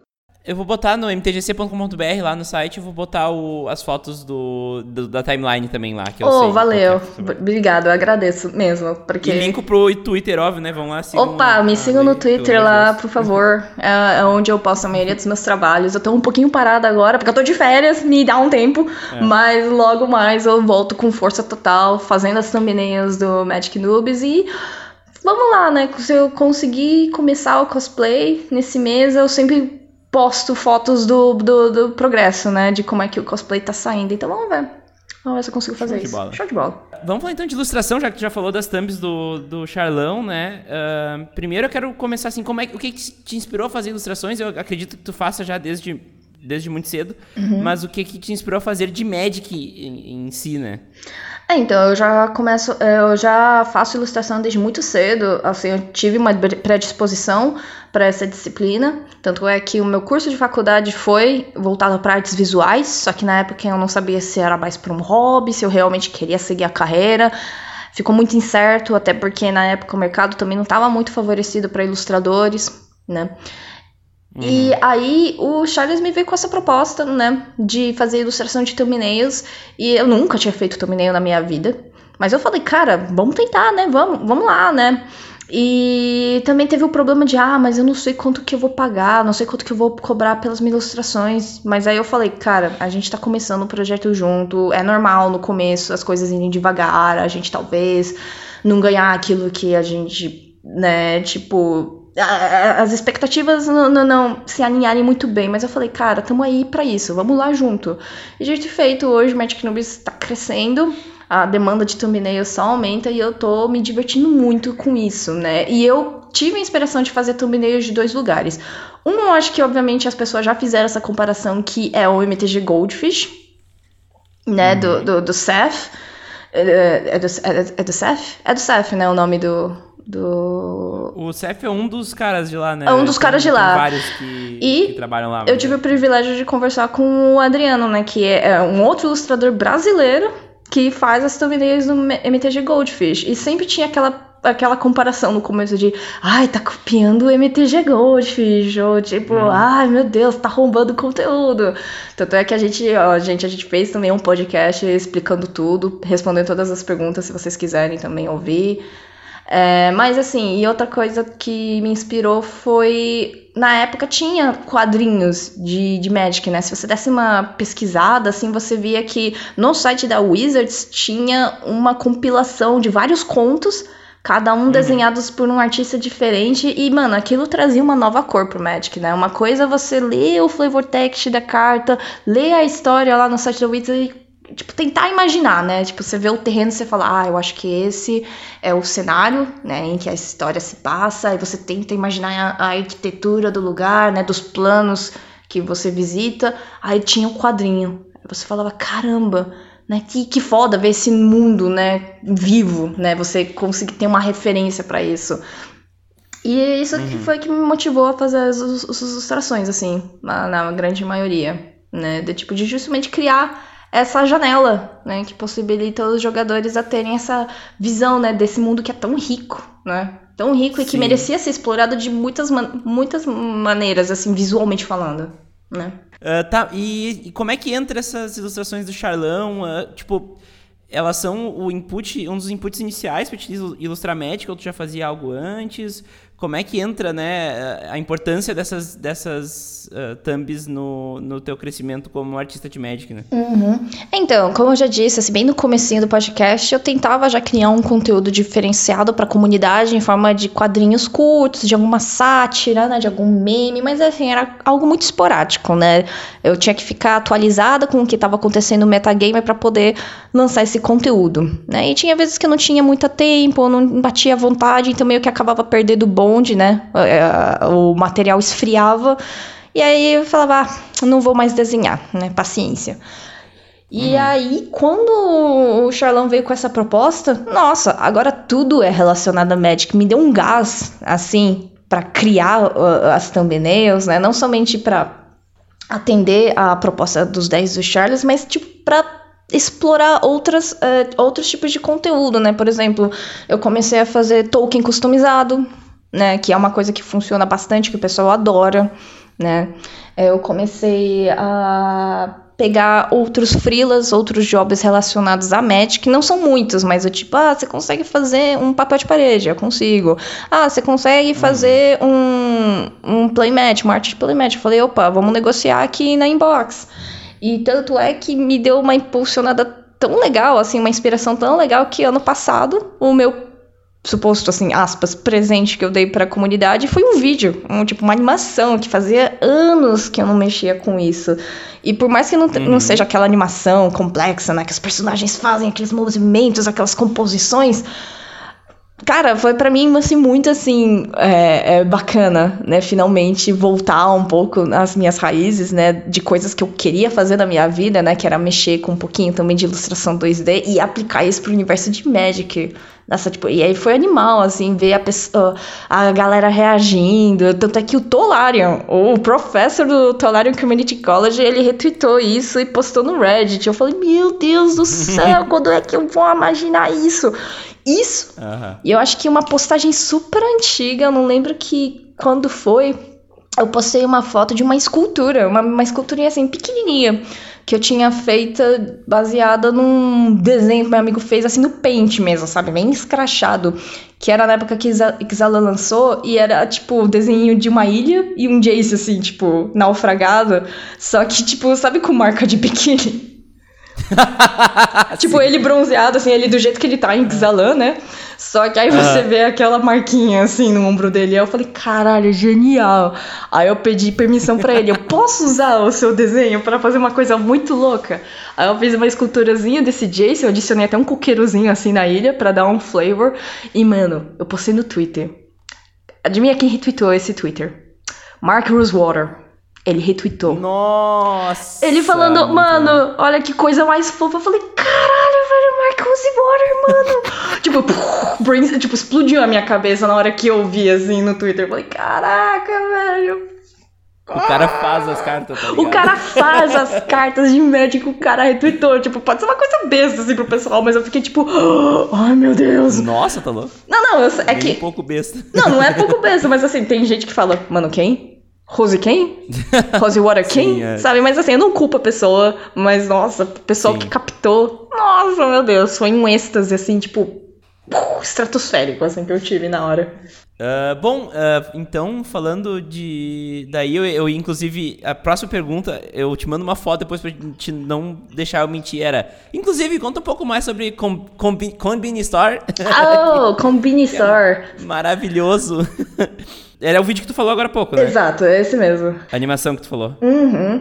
Eu vou botar no mtgc.com.br lá no site, eu vou botar o, as fotos do, do, da timeline também lá, que eu oh, sei. valeu. Obrigado, eu agradeço mesmo. Porque... E linko pro Twitter, óbvio, né? Vamos lá, Opa, me sigam no Twitter lá, por favor. É, é, onde eu posto a maioria dos meus trabalhos. Eu tô um pouquinho parada agora, porque eu tô de férias, me dá um tempo. É. Mas logo mais eu volto com força total, fazendo as thumbnails do Magic Noobs e vamos lá, né? Se eu conseguir começar o cosplay nesse mês, eu sempre posto fotos do, do, do, progresso, né? De como é que o cosplay tá saindo. Então vamos ver. Vamos ver se eu consigo fazer Show isso. Bola. Show de bola. Vamos falar então de ilustração, já que tu já falou das thumbs do, do Charlão, né? Uh, primeiro eu quero começar assim, como é, o que te inspirou a fazer ilustrações? Eu acredito que tu faça já desde, desde muito cedo, uhum. mas o que, que te inspirou a fazer de Magic em, em si, né? É, então, eu já começo, eu já faço ilustração desde muito cedo, assim, eu tive uma predisposição para essa disciplina, tanto é que o meu curso de faculdade foi voltado para artes visuais, só que na época eu não sabia se era mais para um hobby, se eu realmente queria seguir a carreira, ficou muito incerto, até porque na época o mercado também não estava muito favorecido para ilustradores, né? E uhum. aí o Charles me veio com essa proposta, né, de fazer ilustração de thumbnails, e eu nunca tinha feito thumbnail na minha vida. Mas eu falei, cara, vamos tentar, né? Vamos, vamos lá, né? E também teve o problema de, ah, mas eu não sei quanto que eu vou pagar, não sei quanto que eu vou cobrar pelas minhas ilustrações. Mas aí eu falei, cara, a gente tá começando o projeto junto, é normal no começo as coisas irem devagar, a gente talvez não ganhar aquilo que a gente, né, tipo, as expectativas não, não, não, se alinharem muito bem, mas eu falei, cara, tamo aí para isso, vamos lá junto. E de feito, hoje o Magic Noobs está crescendo, a demanda de thumbnails só aumenta e eu tô me divertindo muito com isso, né? E eu tive a inspiração de fazer thumbnails de dois lugares. Um, eu acho que obviamente as pessoas já fizeram essa comparação, que é o MTG Goldfish, né, uhum. do, do, do Seth. É, é, do, é, é do Seth? É do Seth, né, o nome do, do. O Cef é um dos caras de lá, né? É um dos caras de lá. Vários que, e que trabalham lá. Eu tive o privilégio de conversar com o Adriano, né? Que é um outro ilustrador brasileiro que faz as thumbnails do MTG Goldfish. E sempre tinha aquela aquela comparação no começo de ai, tá copiando o MTG Goldfish, ou tipo, hum. ai meu Deus, tá roubando conteúdo. Tanto é que a gente, ó, gente, a gente fez também um podcast explicando tudo, respondendo todas as perguntas, se vocês quiserem também ouvir. É, mas assim, e outra coisa que me inspirou foi. Na época tinha quadrinhos de, de Magic, né? Se você desse uma pesquisada, assim, você via que no site da Wizards tinha uma compilação de vários contos, cada um uhum. desenhados por um artista diferente. E, mano, aquilo trazia uma nova cor pro Magic, né? Uma coisa é você ler o flavor text da carta, ler a história lá no site da Wizards tipo, tentar imaginar, né? Tipo, você vê o terreno e você fala, ah, eu acho que esse é o cenário, né, em que a história se passa, e você tenta imaginar a, a arquitetura do lugar, né, dos planos que você visita, aí tinha um quadrinho. Aí você falava, caramba, né, que, que foda ver esse mundo, né, vivo, né, você conseguir ter uma referência para isso. E isso uhum. que foi que me motivou a fazer as, as ilustrações, assim, na, na grande maioria, né, de tipo, de justamente criar essa janela, né, que possibilita os jogadores a terem essa visão, né, desse mundo que é tão rico, né? Tão rico e que Sim. merecia ser explorado de muitas, man muitas maneiras, assim, visualmente falando, né? Uh, tá, e, e, como é que entra essas ilustrações do Charlão? Uh, tipo, elas são o input, um dos inputs iniciais para te ilustrar Magic, ou tu já fazia algo antes? Como é que entra né, a importância dessas, dessas uh, thumbs no, no teu crescimento como artista de Magic, né? Uhum. Então, como eu já disse, assim, bem no comecinho do podcast, eu tentava já criar um conteúdo diferenciado para a comunidade em forma de quadrinhos curtos, de alguma sátira, né, de algum meme, mas assim, era algo muito esporádico, né? Eu tinha que ficar atualizada com o que estava acontecendo no metagame para poder lançar esse conteúdo, né? E tinha vezes que eu não tinha muito tempo, não batia à vontade, então meio que acabava perdendo bom onde, né, o material esfriava. E aí eu falava, ah, não vou mais desenhar, né, paciência. E uhum. aí, quando o Charlão veio com essa proposta, nossa, agora tudo é relacionado a Magic. Me deu um gás, assim, para criar uh, as thumbnails, né? Não somente para atender a proposta dos 10 do Charles, mas, tipo, pra explorar outras, uh, outros tipos de conteúdo, né? Por exemplo, eu comecei a fazer token customizado, né? Que é uma coisa que funciona bastante, que o pessoal adora, né? Eu comecei a pegar outros freelas, outros jobs relacionados a Magic, que não são muitos, mas eu tipo, ah, você consegue fazer um papel de parede, eu consigo. Ah, você consegue uhum. fazer um, um playmat, uma arte de playmat. Eu falei, opa, vamos negociar aqui na inbox. E tanto é que me deu uma impulsionada tão legal, assim, uma inspiração tão legal que ano passado o meu suposto assim, aspas, presente que eu dei para a comunidade foi um vídeo, um tipo uma animação que fazia anos que eu não mexia com isso. E por mais que não, uhum. não seja aquela animação complexa, né, que os personagens fazem aqueles movimentos, aquelas composições, Cara, foi para mim assim muito assim é, é, bacana, né? Finalmente voltar um pouco nas minhas raízes, né? De coisas que eu queria fazer na minha vida, né? Que era mexer com um pouquinho também de ilustração 2D e aplicar isso pro universo de Magic. Nessa, tipo, e aí foi animal, assim, ver a, pessoa, a galera reagindo. Tanto é que o Tolarian, o professor do Tolarian Community College, ele retweetou isso e postou no Reddit. Eu falei, meu Deus do céu, (laughs) quando é que eu vou imaginar isso? Isso. Uhum. E eu acho que uma postagem super antiga, eu não lembro que quando foi, eu postei uma foto de uma escultura, uma, uma esculturinha assim, pequenininha, que eu tinha feita baseada num desenho que meu amigo fez, assim, no Paint mesmo, sabe? Bem escrachado. Que era na época que Xala lançou, e era, tipo, o desenho de uma ilha e um Jace, assim, tipo, naufragado. Só que, tipo, sabe com marca de biquíni? (laughs) tipo, ele bronzeado, assim, ele do jeito que ele tá em Xalan, né? Só que aí você uhum. vê aquela marquinha, assim, no ombro dele. Aí eu falei, caralho, genial. Aí eu pedi permissão para ele. Eu posso usar o seu desenho para fazer uma coisa muito louca? Aí eu fiz uma esculturazinha desse Jace, eu adicionei até um coqueirozinho, assim, na ilha para dar um flavor. E, mano, eu postei no Twitter. Adivinha quem retweetou esse Twitter? Mark Rosewater. Ele retweetou. Nossa! Ele falando, mano, olha que coisa mais fofa. Eu falei, caralho, velho, Marcos e Water, mano. (laughs) tipo, puf, (laughs) brain, tipo, explodiu a minha cabeça na hora que eu vi, assim, no Twitter. Eu falei, caraca, velho. O cara faz as cartas, tá ligado? O cara faz as (laughs) cartas de médico, o cara retweetou. Tipo, pode ser uma coisa besta, assim, pro pessoal, mas eu fiquei tipo, (gasps) ai meu Deus. Nossa, tá louco? Não, não, eu, é que. um pouco besta. Não, não é pouco besta, mas assim, tem gente que fala, mano, quem? Rose quem? (laughs) Rose Water quem? é. Sabe? Mas assim, eu não culpo a pessoa, mas nossa, o pessoal Sim. que captou, nossa, meu Deus, foi um êxtase, assim, tipo, estratosférico, assim, que eu tive na hora. Uh, bom, uh, então, falando de. Daí, eu, eu, inclusive, a próxima pergunta, eu te mando uma foto depois pra te não deixar eu mentir. Era. Inclusive, conta um pouco mais sobre com, Combine Store. Oh, (laughs) Combine Store. maravilhoso. Era o vídeo que tu falou agora há pouco, né? Exato, é esse mesmo. A animação que tu falou. Uhum.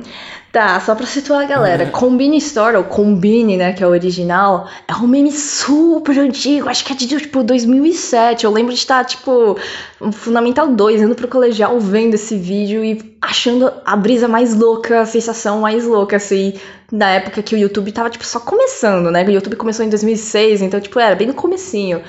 Tá, só pra situar a galera. Uhum. Combine Store, ou Combine, né, que é o original, é um meme super antigo. Acho que é de, tipo, 2007. Eu lembro de estar, tipo, Fundamental 2, indo pro colegial, vendo esse vídeo e achando a brisa mais louca, a sensação mais louca, assim, na época que o YouTube tava, tipo, só começando, né? O YouTube começou em 2006, então, tipo, era bem no comecinho.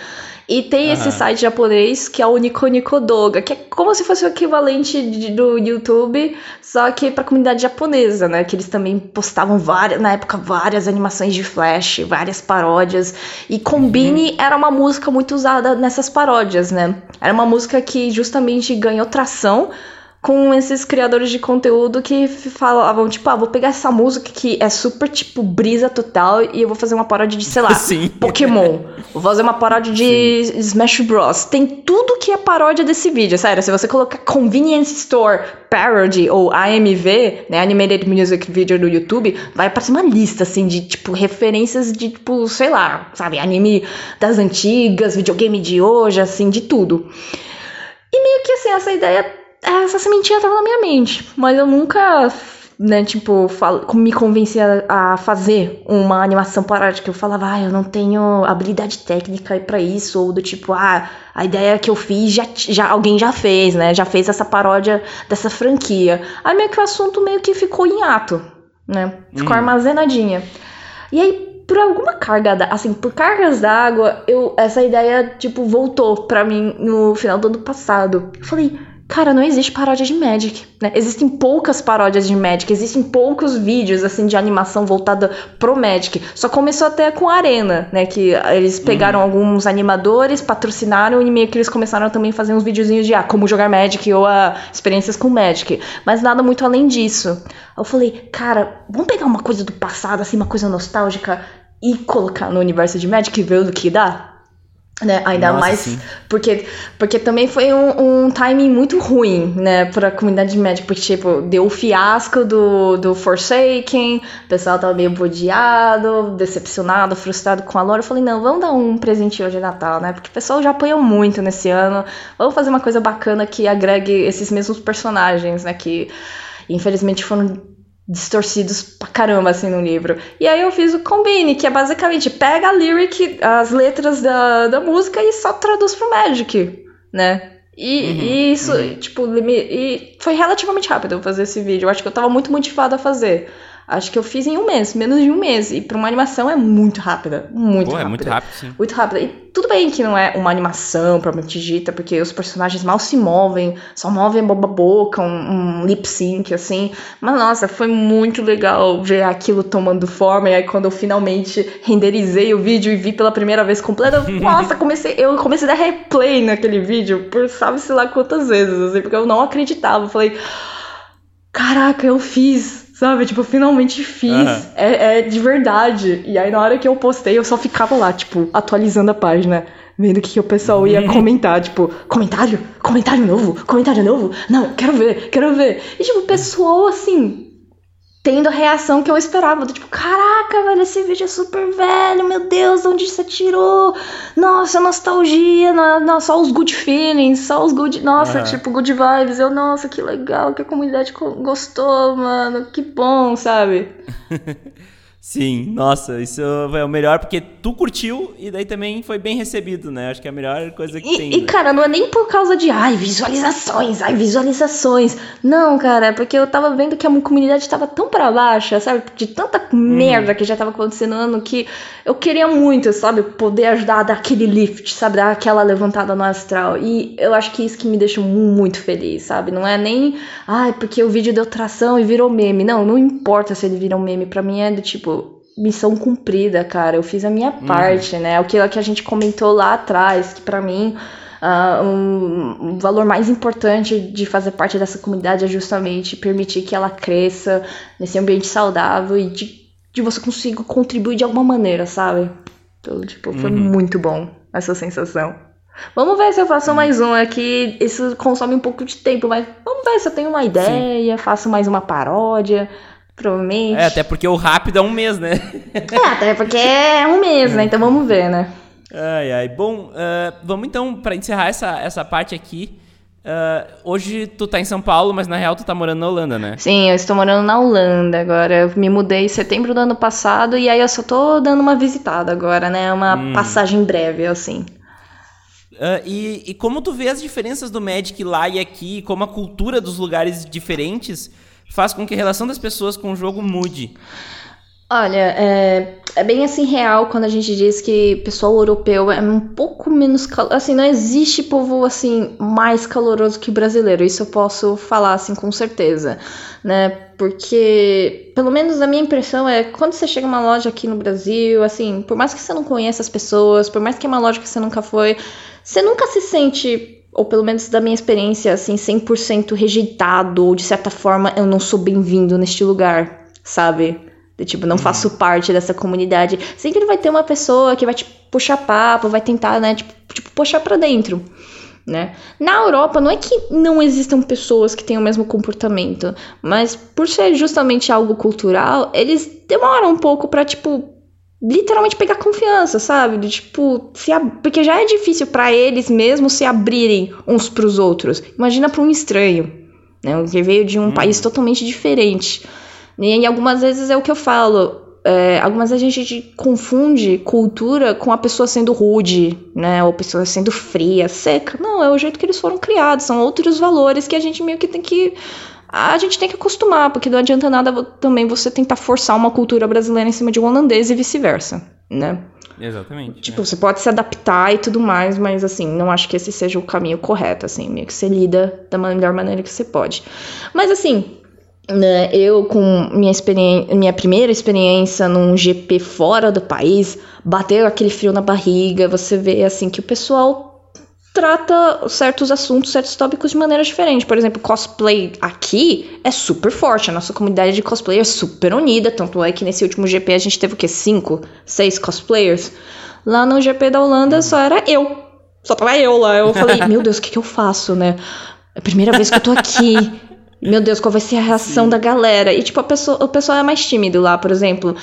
E tem esse site japonês que é o Nico Nico Doga, que é como se fosse o equivalente de, do YouTube, só que pra comunidade japonesa, né? Que eles também postavam várias, na época, várias animações de Flash, várias paródias. E Combine uhum. era uma música muito usada nessas paródias, né? Era uma música que justamente ganhou tração com esses criadores de conteúdo que falavam, tipo, ah, vou pegar essa música que é super, tipo, brisa total e eu vou fazer uma paródia de, sei lá, (laughs) Sim. Pokémon. Vou fazer uma paródia de Sim. Smash Bros. Tem tudo que é paródia desse vídeo, sério. Se você colocar Convenience Store Parody ou AMV, né, Animated Music Video no YouTube, vai aparecer uma lista, assim, de, tipo, referências de, tipo, sei lá, sabe, anime das antigas, videogame de hoje, assim, de tudo. E meio que, assim, essa ideia essa sementinha tava na minha mente, mas eu nunca, né, tipo, me convenci a, a, fazer uma animação paródica. Eu falava, ah, eu não tenho habilidade técnica para isso, ou do tipo, ah, a ideia que eu fiz já, já alguém já fez, né, já fez essa paródia dessa franquia. Aí meio que o assunto meio que ficou em ato, né, ficou hum. armazenadinha. E aí, por alguma carga, assim, por cargas d'água, eu essa ideia, tipo, voltou pra mim no final do ano passado. Eu falei Cara, não existe paródia de Magic, né? Existem poucas paródias de Magic, existem poucos vídeos, assim, de animação voltada pro Magic. Só começou até com a Arena, né? Que eles pegaram uhum. alguns animadores, patrocinaram e meio que eles começaram também a fazer uns videozinhos de, ah, como jogar Magic ou ah, experiências com Magic. Mas nada muito além disso. Eu falei, cara, vamos pegar uma coisa do passado, assim, uma coisa nostálgica e colocar no universo de Magic e ver o que dá? Né? Ainda Nossa, mais sim. porque porque também foi um, um timing muito ruim, né, para a comunidade de Magic, porque tipo, deu o fiasco do, do Forsaken, o pessoal tava meio bodeado, decepcionado, frustrado com a lore. Eu falei, não, vamos dar um presente hoje de Natal, né? Porque o pessoal já apanhou muito nesse ano. Vamos fazer uma coisa bacana que agregue esses mesmos personagens, né, que infelizmente foram distorcidos pra caramba, assim, no livro. E aí eu fiz o Combine, que é basicamente pega a lyric, as letras da, da música e só traduz pro Magic, né? E, uhum, e isso, uhum. tipo, e foi relativamente rápido fazer esse vídeo. Eu acho que eu tava muito motivada a fazer. Acho que eu fiz em um mês, menos de um mês. E pra uma animação é muito rápida. Muito Pô, rápida. É muito rápido, sim. Muito rápida. E tudo bem que não é uma animação propriamente dita, porque os personagens mal se movem, só movem a boca, um, um lip sync, assim. Mas nossa, foi muito legal ver aquilo tomando forma. E aí quando eu finalmente renderizei o vídeo e vi pela primeira vez completa, (laughs) nossa, comecei, eu comecei a dar replay naquele vídeo por sabe-se lá quantas vezes, assim, porque eu não acreditava. Eu falei, caraca, eu fiz Sabe? Tipo, finalmente fiz. Uhum. É, é de verdade. E aí, na hora que eu postei, eu só ficava lá, tipo, atualizando a página vendo o que, que o pessoal ia comentar, tipo, comentário? Comentário novo? Comentário novo? Não, quero ver, quero ver. E tipo, o pessoal assim, tendo a reação que eu esperava. Do tipo, caraca, velho, esse vídeo é super velho, meu Deus, de onde você tirou? Nossa, nostalgia, não, só os good feelings, só os good. Nossa, uhum. tipo, good vibes. Eu, nossa, que legal, que a comunidade gostou, mano, que bom, sabe? (laughs) Sim, nossa, isso é o melhor porque tu curtiu e daí também foi bem recebido, né? Acho que é a melhor coisa que e, tem. E, né? cara, não é nem por causa de, ai, visualizações, ai, visualizações. Não, cara, é porque eu tava vendo que a comunidade tava tão pra baixo, sabe? De tanta hum. merda que já tava acontecendo no ano que eu queria muito, sabe? Poder ajudar a dar aquele lift, sabe? Dar aquela levantada no astral. E eu acho que isso que me deixa muito feliz, sabe? Não é nem, ai, porque o vídeo deu tração e virou meme. Não, não importa se ele virou meme. Pra mim é do tipo missão cumprida, cara. Eu fiz a minha uhum. parte, né? Aquilo que a gente comentou lá atrás, que para mim uh, um, um, valor mais importante de fazer parte dessa comunidade é justamente permitir que ela cresça nesse ambiente saudável e de, de você conseguir contribuir de alguma maneira, sabe? Então, tipo, foi uhum. muito bom essa sensação. Vamos ver se eu faço mais um aqui. Isso consome um pouco de tempo, mas vamos ver se eu tenho uma ideia, Sim. faço mais uma paródia. Provavelmente. É, até porque o rápido é um mês, né? é, até porque é um mês, né? Então vamos ver, né? Ai, ai. Bom, uh, vamos então, para encerrar essa, essa parte aqui. Uh, hoje tu tá em São Paulo, mas na real tu tá morando na Holanda, né? Sim, eu estou morando na Holanda agora. Eu me mudei em setembro do ano passado e aí eu só tô dando uma visitada agora, né? Uma hum. passagem breve, assim. Uh, e, e como tu vê as diferenças do Magic lá e aqui, como a cultura dos lugares diferentes faz com que a relação das pessoas com o jogo mude. Olha, é, é bem assim real quando a gente diz que pessoal europeu é um pouco menos assim, não existe povo assim mais caloroso que brasileiro. Isso eu posso falar assim com certeza, né? Porque pelo menos a minha impressão é quando você chega numa loja aqui no Brasil, assim, por mais que você não conheça as pessoas, por mais que é uma loja que você nunca foi, você nunca se sente ou pelo menos da minha experiência, assim, 100% rejeitado, ou de certa forma eu não sou bem-vindo neste lugar, sabe? De, tipo, não uhum. faço parte dessa comunidade. Sempre vai ter uma pessoa que vai te puxar papo, vai tentar, né, tipo, tipo puxar para dentro. Né? Na Europa, não é que não existam pessoas que têm o mesmo comportamento, mas por ser justamente algo cultural, eles demoram um pouco para tipo literalmente pegar confiança, sabe? De, tipo, se ab... porque já é difícil para eles mesmos se abrirem uns para os outros. Imagina para um estranho, né? Que veio de um hum. país totalmente diferente. E algumas vezes é o que eu falo. É, algumas vezes a gente confunde cultura com a pessoa sendo rude, né? Ou a pessoa sendo fria, seca. Não, é o jeito que eles foram criados. São outros valores que a gente meio que tem que a gente tem que acostumar, porque não adianta nada também você tentar forçar uma cultura brasileira em cima de um holandês e vice-versa, né? Exatamente. Tipo, né? você pode se adaptar e tudo mais, mas assim, não acho que esse seja o caminho correto, assim, meio que você lida da melhor maneira que você pode. Mas assim, né, eu com minha experiência, minha primeira experiência num GP fora do país, bateu aquele frio na barriga, você vê assim que o pessoal trata certos assuntos, certos tópicos de maneira diferente. Por exemplo, cosplay aqui é super forte. A nossa comunidade de cosplay é super unida. Tanto é que nesse último GP a gente teve o quê? Cinco, seis cosplayers. Lá no GP da Holanda só era eu. Só tava eu lá. Eu falei, (laughs) meu Deus, o que, que eu faço, né? É a primeira vez que eu tô aqui. Meu Deus, qual vai ser a reação Sim. da galera? E, tipo, a pessoa, o pessoal é mais tímido lá, por exemplo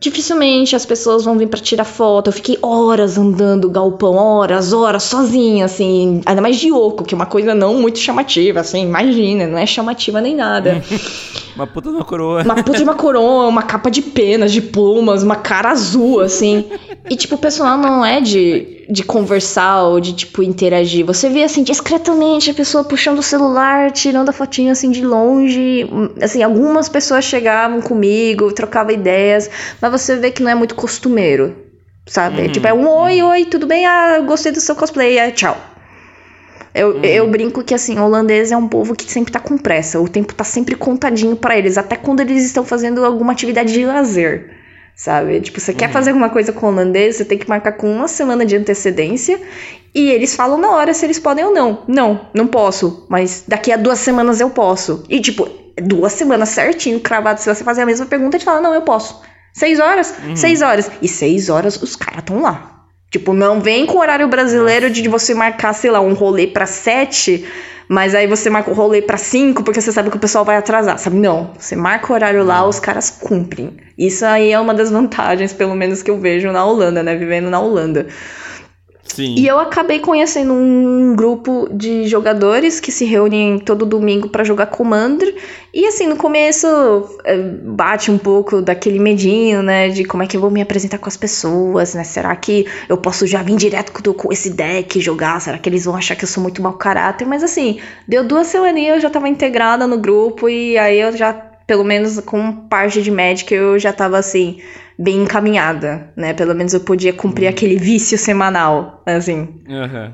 dificilmente as pessoas vão vir para tirar foto. Eu fiquei horas andando galpão, horas, horas, sozinha, assim, ainda mais de oco, que é uma coisa não muito chamativa, assim, imagina, não é chamativa nem nada. (laughs) uma puta de uma coroa. Uma puta de uma coroa, uma capa de penas, de plumas, uma cara azul, assim. E, tipo, o pessoal não é de, de conversar ou de, tipo, interagir. Você vê, assim, discretamente a pessoa puxando o celular, tirando a fotinha, assim, de longe. Assim, algumas pessoas chegavam comigo, trocavam ideias, mas você vê que não é muito costumeiro, sabe? Uhum. Tipo, é um oi, oi, tudo bem? Ah, gostei do seu cosplay, é, tchau. Eu, uhum. eu brinco que, assim, holandês é um povo que sempre tá com pressa. O tempo tá sempre contadinho para eles, até quando eles estão fazendo alguma atividade de lazer sabe? Tipo, você uhum. quer fazer alguma coisa com o holandês, você tem que marcar com uma semana de antecedência e eles falam na hora se eles podem ou não. Não, não posso, mas daqui a duas semanas eu posso. E, tipo, duas semanas certinho, cravado. Se você fazer a mesma pergunta, ele fala, não, eu posso. Seis horas? Uhum. Seis horas. E seis horas os caras estão lá. Tipo, não vem com o horário brasileiro de você marcar, sei lá, um rolê para sete mas aí você marca o rolê para 5 porque você sabe que o pessoal vai atrasar, sabe? Não, você marca o horário lá, os caras cumprem. Isso aí é uma das vantagens, pelo menos que eu vejo na Holanda, né? Vivendo na Holanda. Sim. E eu acabei conhecendo um grupo de jogadores que se reúnem todo domingo para jogar Commander. E assim, no começo é, bate um pouco daquele medinho, né? De como é que eu vou me apresentar com as pessoas, né? Será que eu posso já vir direto com esse deck jogar? Será que eles vão achar que eu sou muito mau caráter? Mas assim, deu duas semaninhas, eu já tava integrada no grupo e aí eu já, pelo menos com parte de Magic, eu já tava assim bem encaminhada, né? Pelo menos eu podia cumprir uhum. aquele vício semanal, assim. Uhum.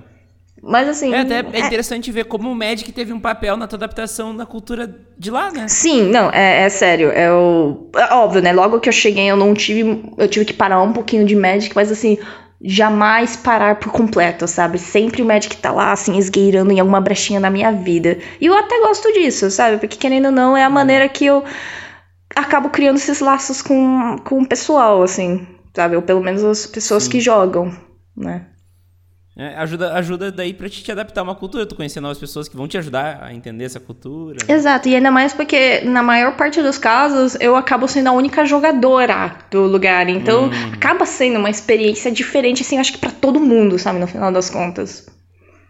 Mas assim. É até é interessante ver como o Magic teve um papel na tua adaptação na cultura de lá, né? Sim, não, é, é sério. É, o, é óbvio, né? Logo que eu cheguei, eu não tive. Eu tive que parar um pouquinho de Magic, mas assim, jamais parar por completo, sabe? Sempre o Magic tá lá, assim, esgueirando em alguma brechinha na minha vida. E eu até gosto disso, sabe? Porque querendo ou não, é a maneira que eu acabo criando esses laços com, com o pessoal, assim, sabe? Ou pelo menos as pessoas Sim. que jogam, né? É, ajuda, ajuda daí pra te, te adaptar a uma cultura, tu conhecer novas pessoas que vão te ajudar a entender essa cultura. Né? Exato, e ainda mais porque na maior parte dos casos eu acabo sendo a única jogadora do lugar, então hum. acaba sendo uma experiência diferente, assim, acho que para todo mundo, sabe, no final das contas.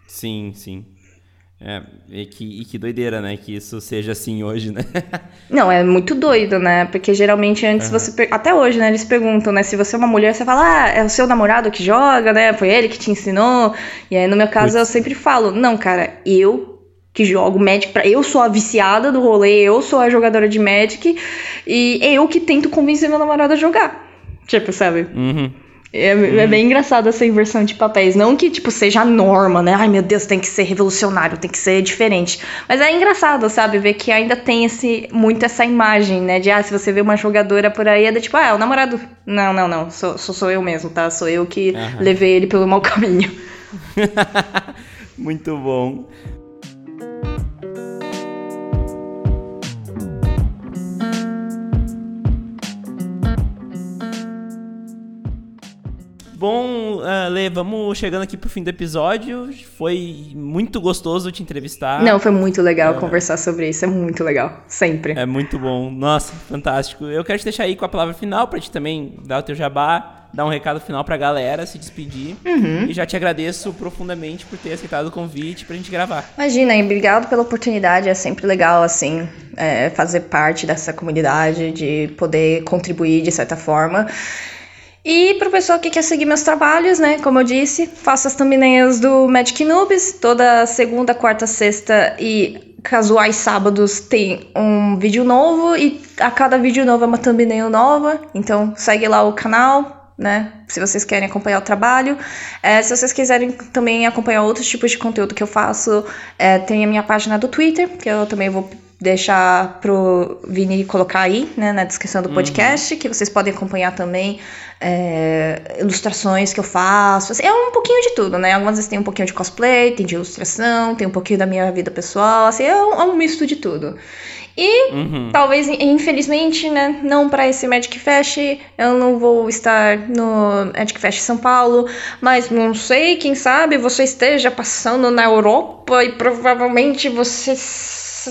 Sim, sim. É, e que, e que doideira, né? Que isso seja assim hoje, né? (laughs) Não, é muito doido, né? Porque geralmente antes uhum. você. Até hoje, né? Eles perguntam, né? Se você é uma mulher, você fala, ah, é o seu namorado que joga, né? Foi ele que te ensinou. E aí, no meu caso, eu sempre falo, não, cara, eu que jogo Magic pra. Eu sou a viciada do rolê, eu sou a jogadora de Magic e eu que tento convencer meu namorado a jogar. Tipo, sabe? Uhum. É, é, bem engraçado essa inversão de papéis. Não que, tipo, seja a norma, né? Ai, meu Deus, tem que ser revolucionário, tem que ser diferente. Mas é engraçado, sabe? Ver que ainda tem esse, muito essa imagem, né? De, ah, se você vê uma jogadora por aí, é de, tipo, ah, é o namorado. Não, não, não. Sou, sou, sou eu mesmo, tá? Sou eu que uhum. levei ele pelo mau (laughs) caminho. (laughs) muito bom. Bom, uh, Lê, vamos chegando aqui pro fim do episódio. Foi muito gostoso te entrevistar. Não, foi muito legal é... conversar sobre isso. É muito legal. Sempre. É muito bom. Nossa, fantástico. Eu quero te deixar aí com a palavra final pra te também dar o teu jabá, dar um recado final pra galera, se despedir. Uhum. E já te agradeço profundamente por ter aceitado o convite pra gente gravar. Imagina, e obrigado pela oportunidade. É sempre legal, assim, é, fazer parte dessa comunidade, de poder contribuir de certa forma. E para o pessoal que quer seguir meus trabalhos, né? Como eu disse, faço as thumbnails do Magic Noobs. Toda segunda, quarta, sexta e casuais sábados tem um vídeo novo. E a cada vídeo novo é uma thumbnail nova. Então segue lá o canal, né? Se vocês querem acompanhar o trabalho. É, se vocês quiserem também acompanhar outros tipos de conteúdo que eu faço, é, tem a minha página do Twitter, que eu também vou deixar pro Vini colocar aí, né, na descrição do uhum. podcast, uhum. que vocês podem acompanhar também é, ilustrações que eu faço. Assim, é um pouquinho de tudo, né? Algumas vezes tem um pouquinho de cosplay, tem de ilustração, tem um pouquinho da minha vida pessoal, assim, é um, é um misto de tudo. E uhum. talvez, infelizmente, né, não para esse Magic Fest, eu não vou estar no Magic Fest São Paulo, mas não sei, quem sabe você esteja passando na Europa e provavelmente você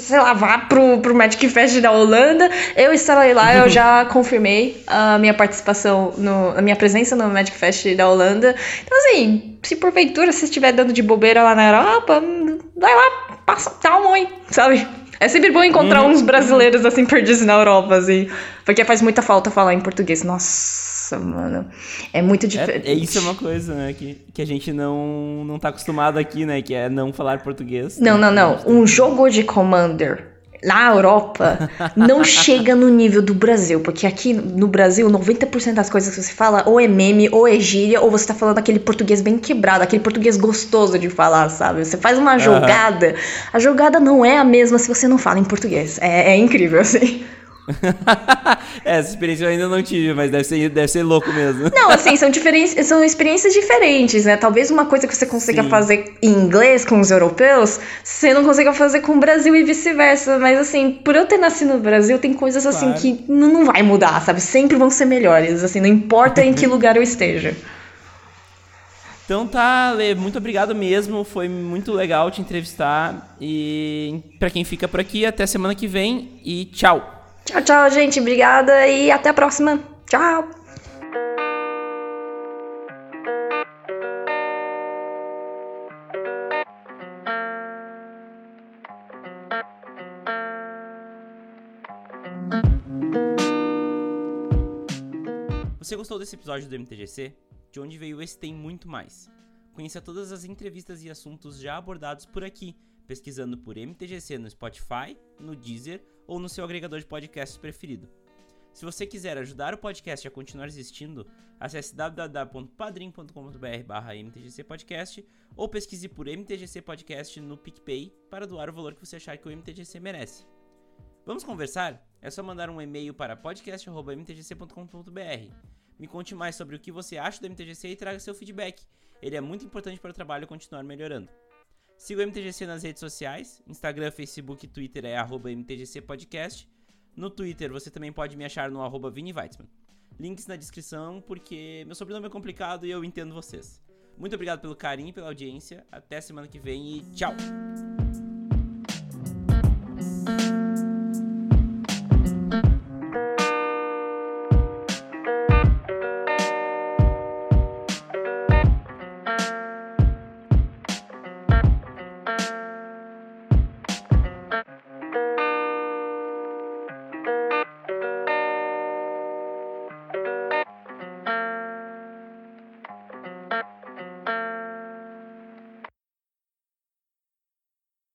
sei lá, vá pro, pro Magic Fest da Holanda. Eu estarei lá, eu já (laughs) confirmei a minha participação, no, a minha presença no Magic Fest da Holanda. Então, assim, se porventura você estiver dando de bobeira lá na Europa, vai lá, passa, dá um oi, sabe? É sempre bom encontrar uhum. uns brasileiros assim perdidos na Europa, assim. Porque faz muita falta falar em português. Nossa nossa, mano. É muito diferente. É, é, isso é uma coisa, né? Que, que a gente não, não tá acostumado aqui, né? Que é não falar português. Não, não, não. Um jogo de Commander na Europa não (laughs) chega no nível do Brasil, porque aqui no Brasil 90% das coisas que você fala ou é meme, ou é gíria, ou você tá falando aquele português bem quebrado, aquele português gostoso de falar, sabe? Você faz uma jogada, uhum. a jogada não é a mesma se você não fala em português. É, é incrível, assim. (laughs) essa experiência eu ainda não tive, mas deve ser, deve ser louco mesmo. Não, assim, são, são experiências diferentes, né? Talvez uma coisa que você consiga Sim. fazer em inglês com os europeus, você não consiga fazer com o Brasil e vice-versa. Mas, assim, por eu ter nascido no Brasil, tem coisas, assim, claro. que não, não vai mudar, sabe? Sempre vão ser melhores, assim, não importa em que (laughs) lugar eu esteja. Então tá, Lê, muito obrigado mesmo. Foi muito legal te entrevistar. E para quem fica por aqui, até semana que vem e tchau. Tchau, tchau, gente. Obrigada e até a próxima. Tchau. Você gostou desse episódio do MTGC? De onde veio esse tem muito mais. Conheça todas as entrevistas e assuntos já abordados por aqui, pesquisando por MTGC no Spotify, no Deezer ou no seu agregador de podcasts preferido. Se você quiser ajudar o podcast a continuar existindo, acesse www.padrim.com.br barra mtgcpodcast ou pesquise por MTGC Podcast no PicPay para doar o valor que você achar que o MTGC merece. Vamos conversar? É só mandar um e-mail para podcast.mtgc.com.br. Me conte mais sobre o que você acha do MTGC e traga seu feedback. Ele é muito importante para o trabalho continuar melhorando. Siga o MTGC nas redes sociais, Instagram, Facebook e Twitter é arroba MTGC Podcast. No Twitter você também pode me achar no arroba Vini Weitzman. Links na descrição, porque meu sobrenome é complicado e eu entendo vocês. Muito obrigado pelo carinho e pela audiência. Até semana que vem e tchau!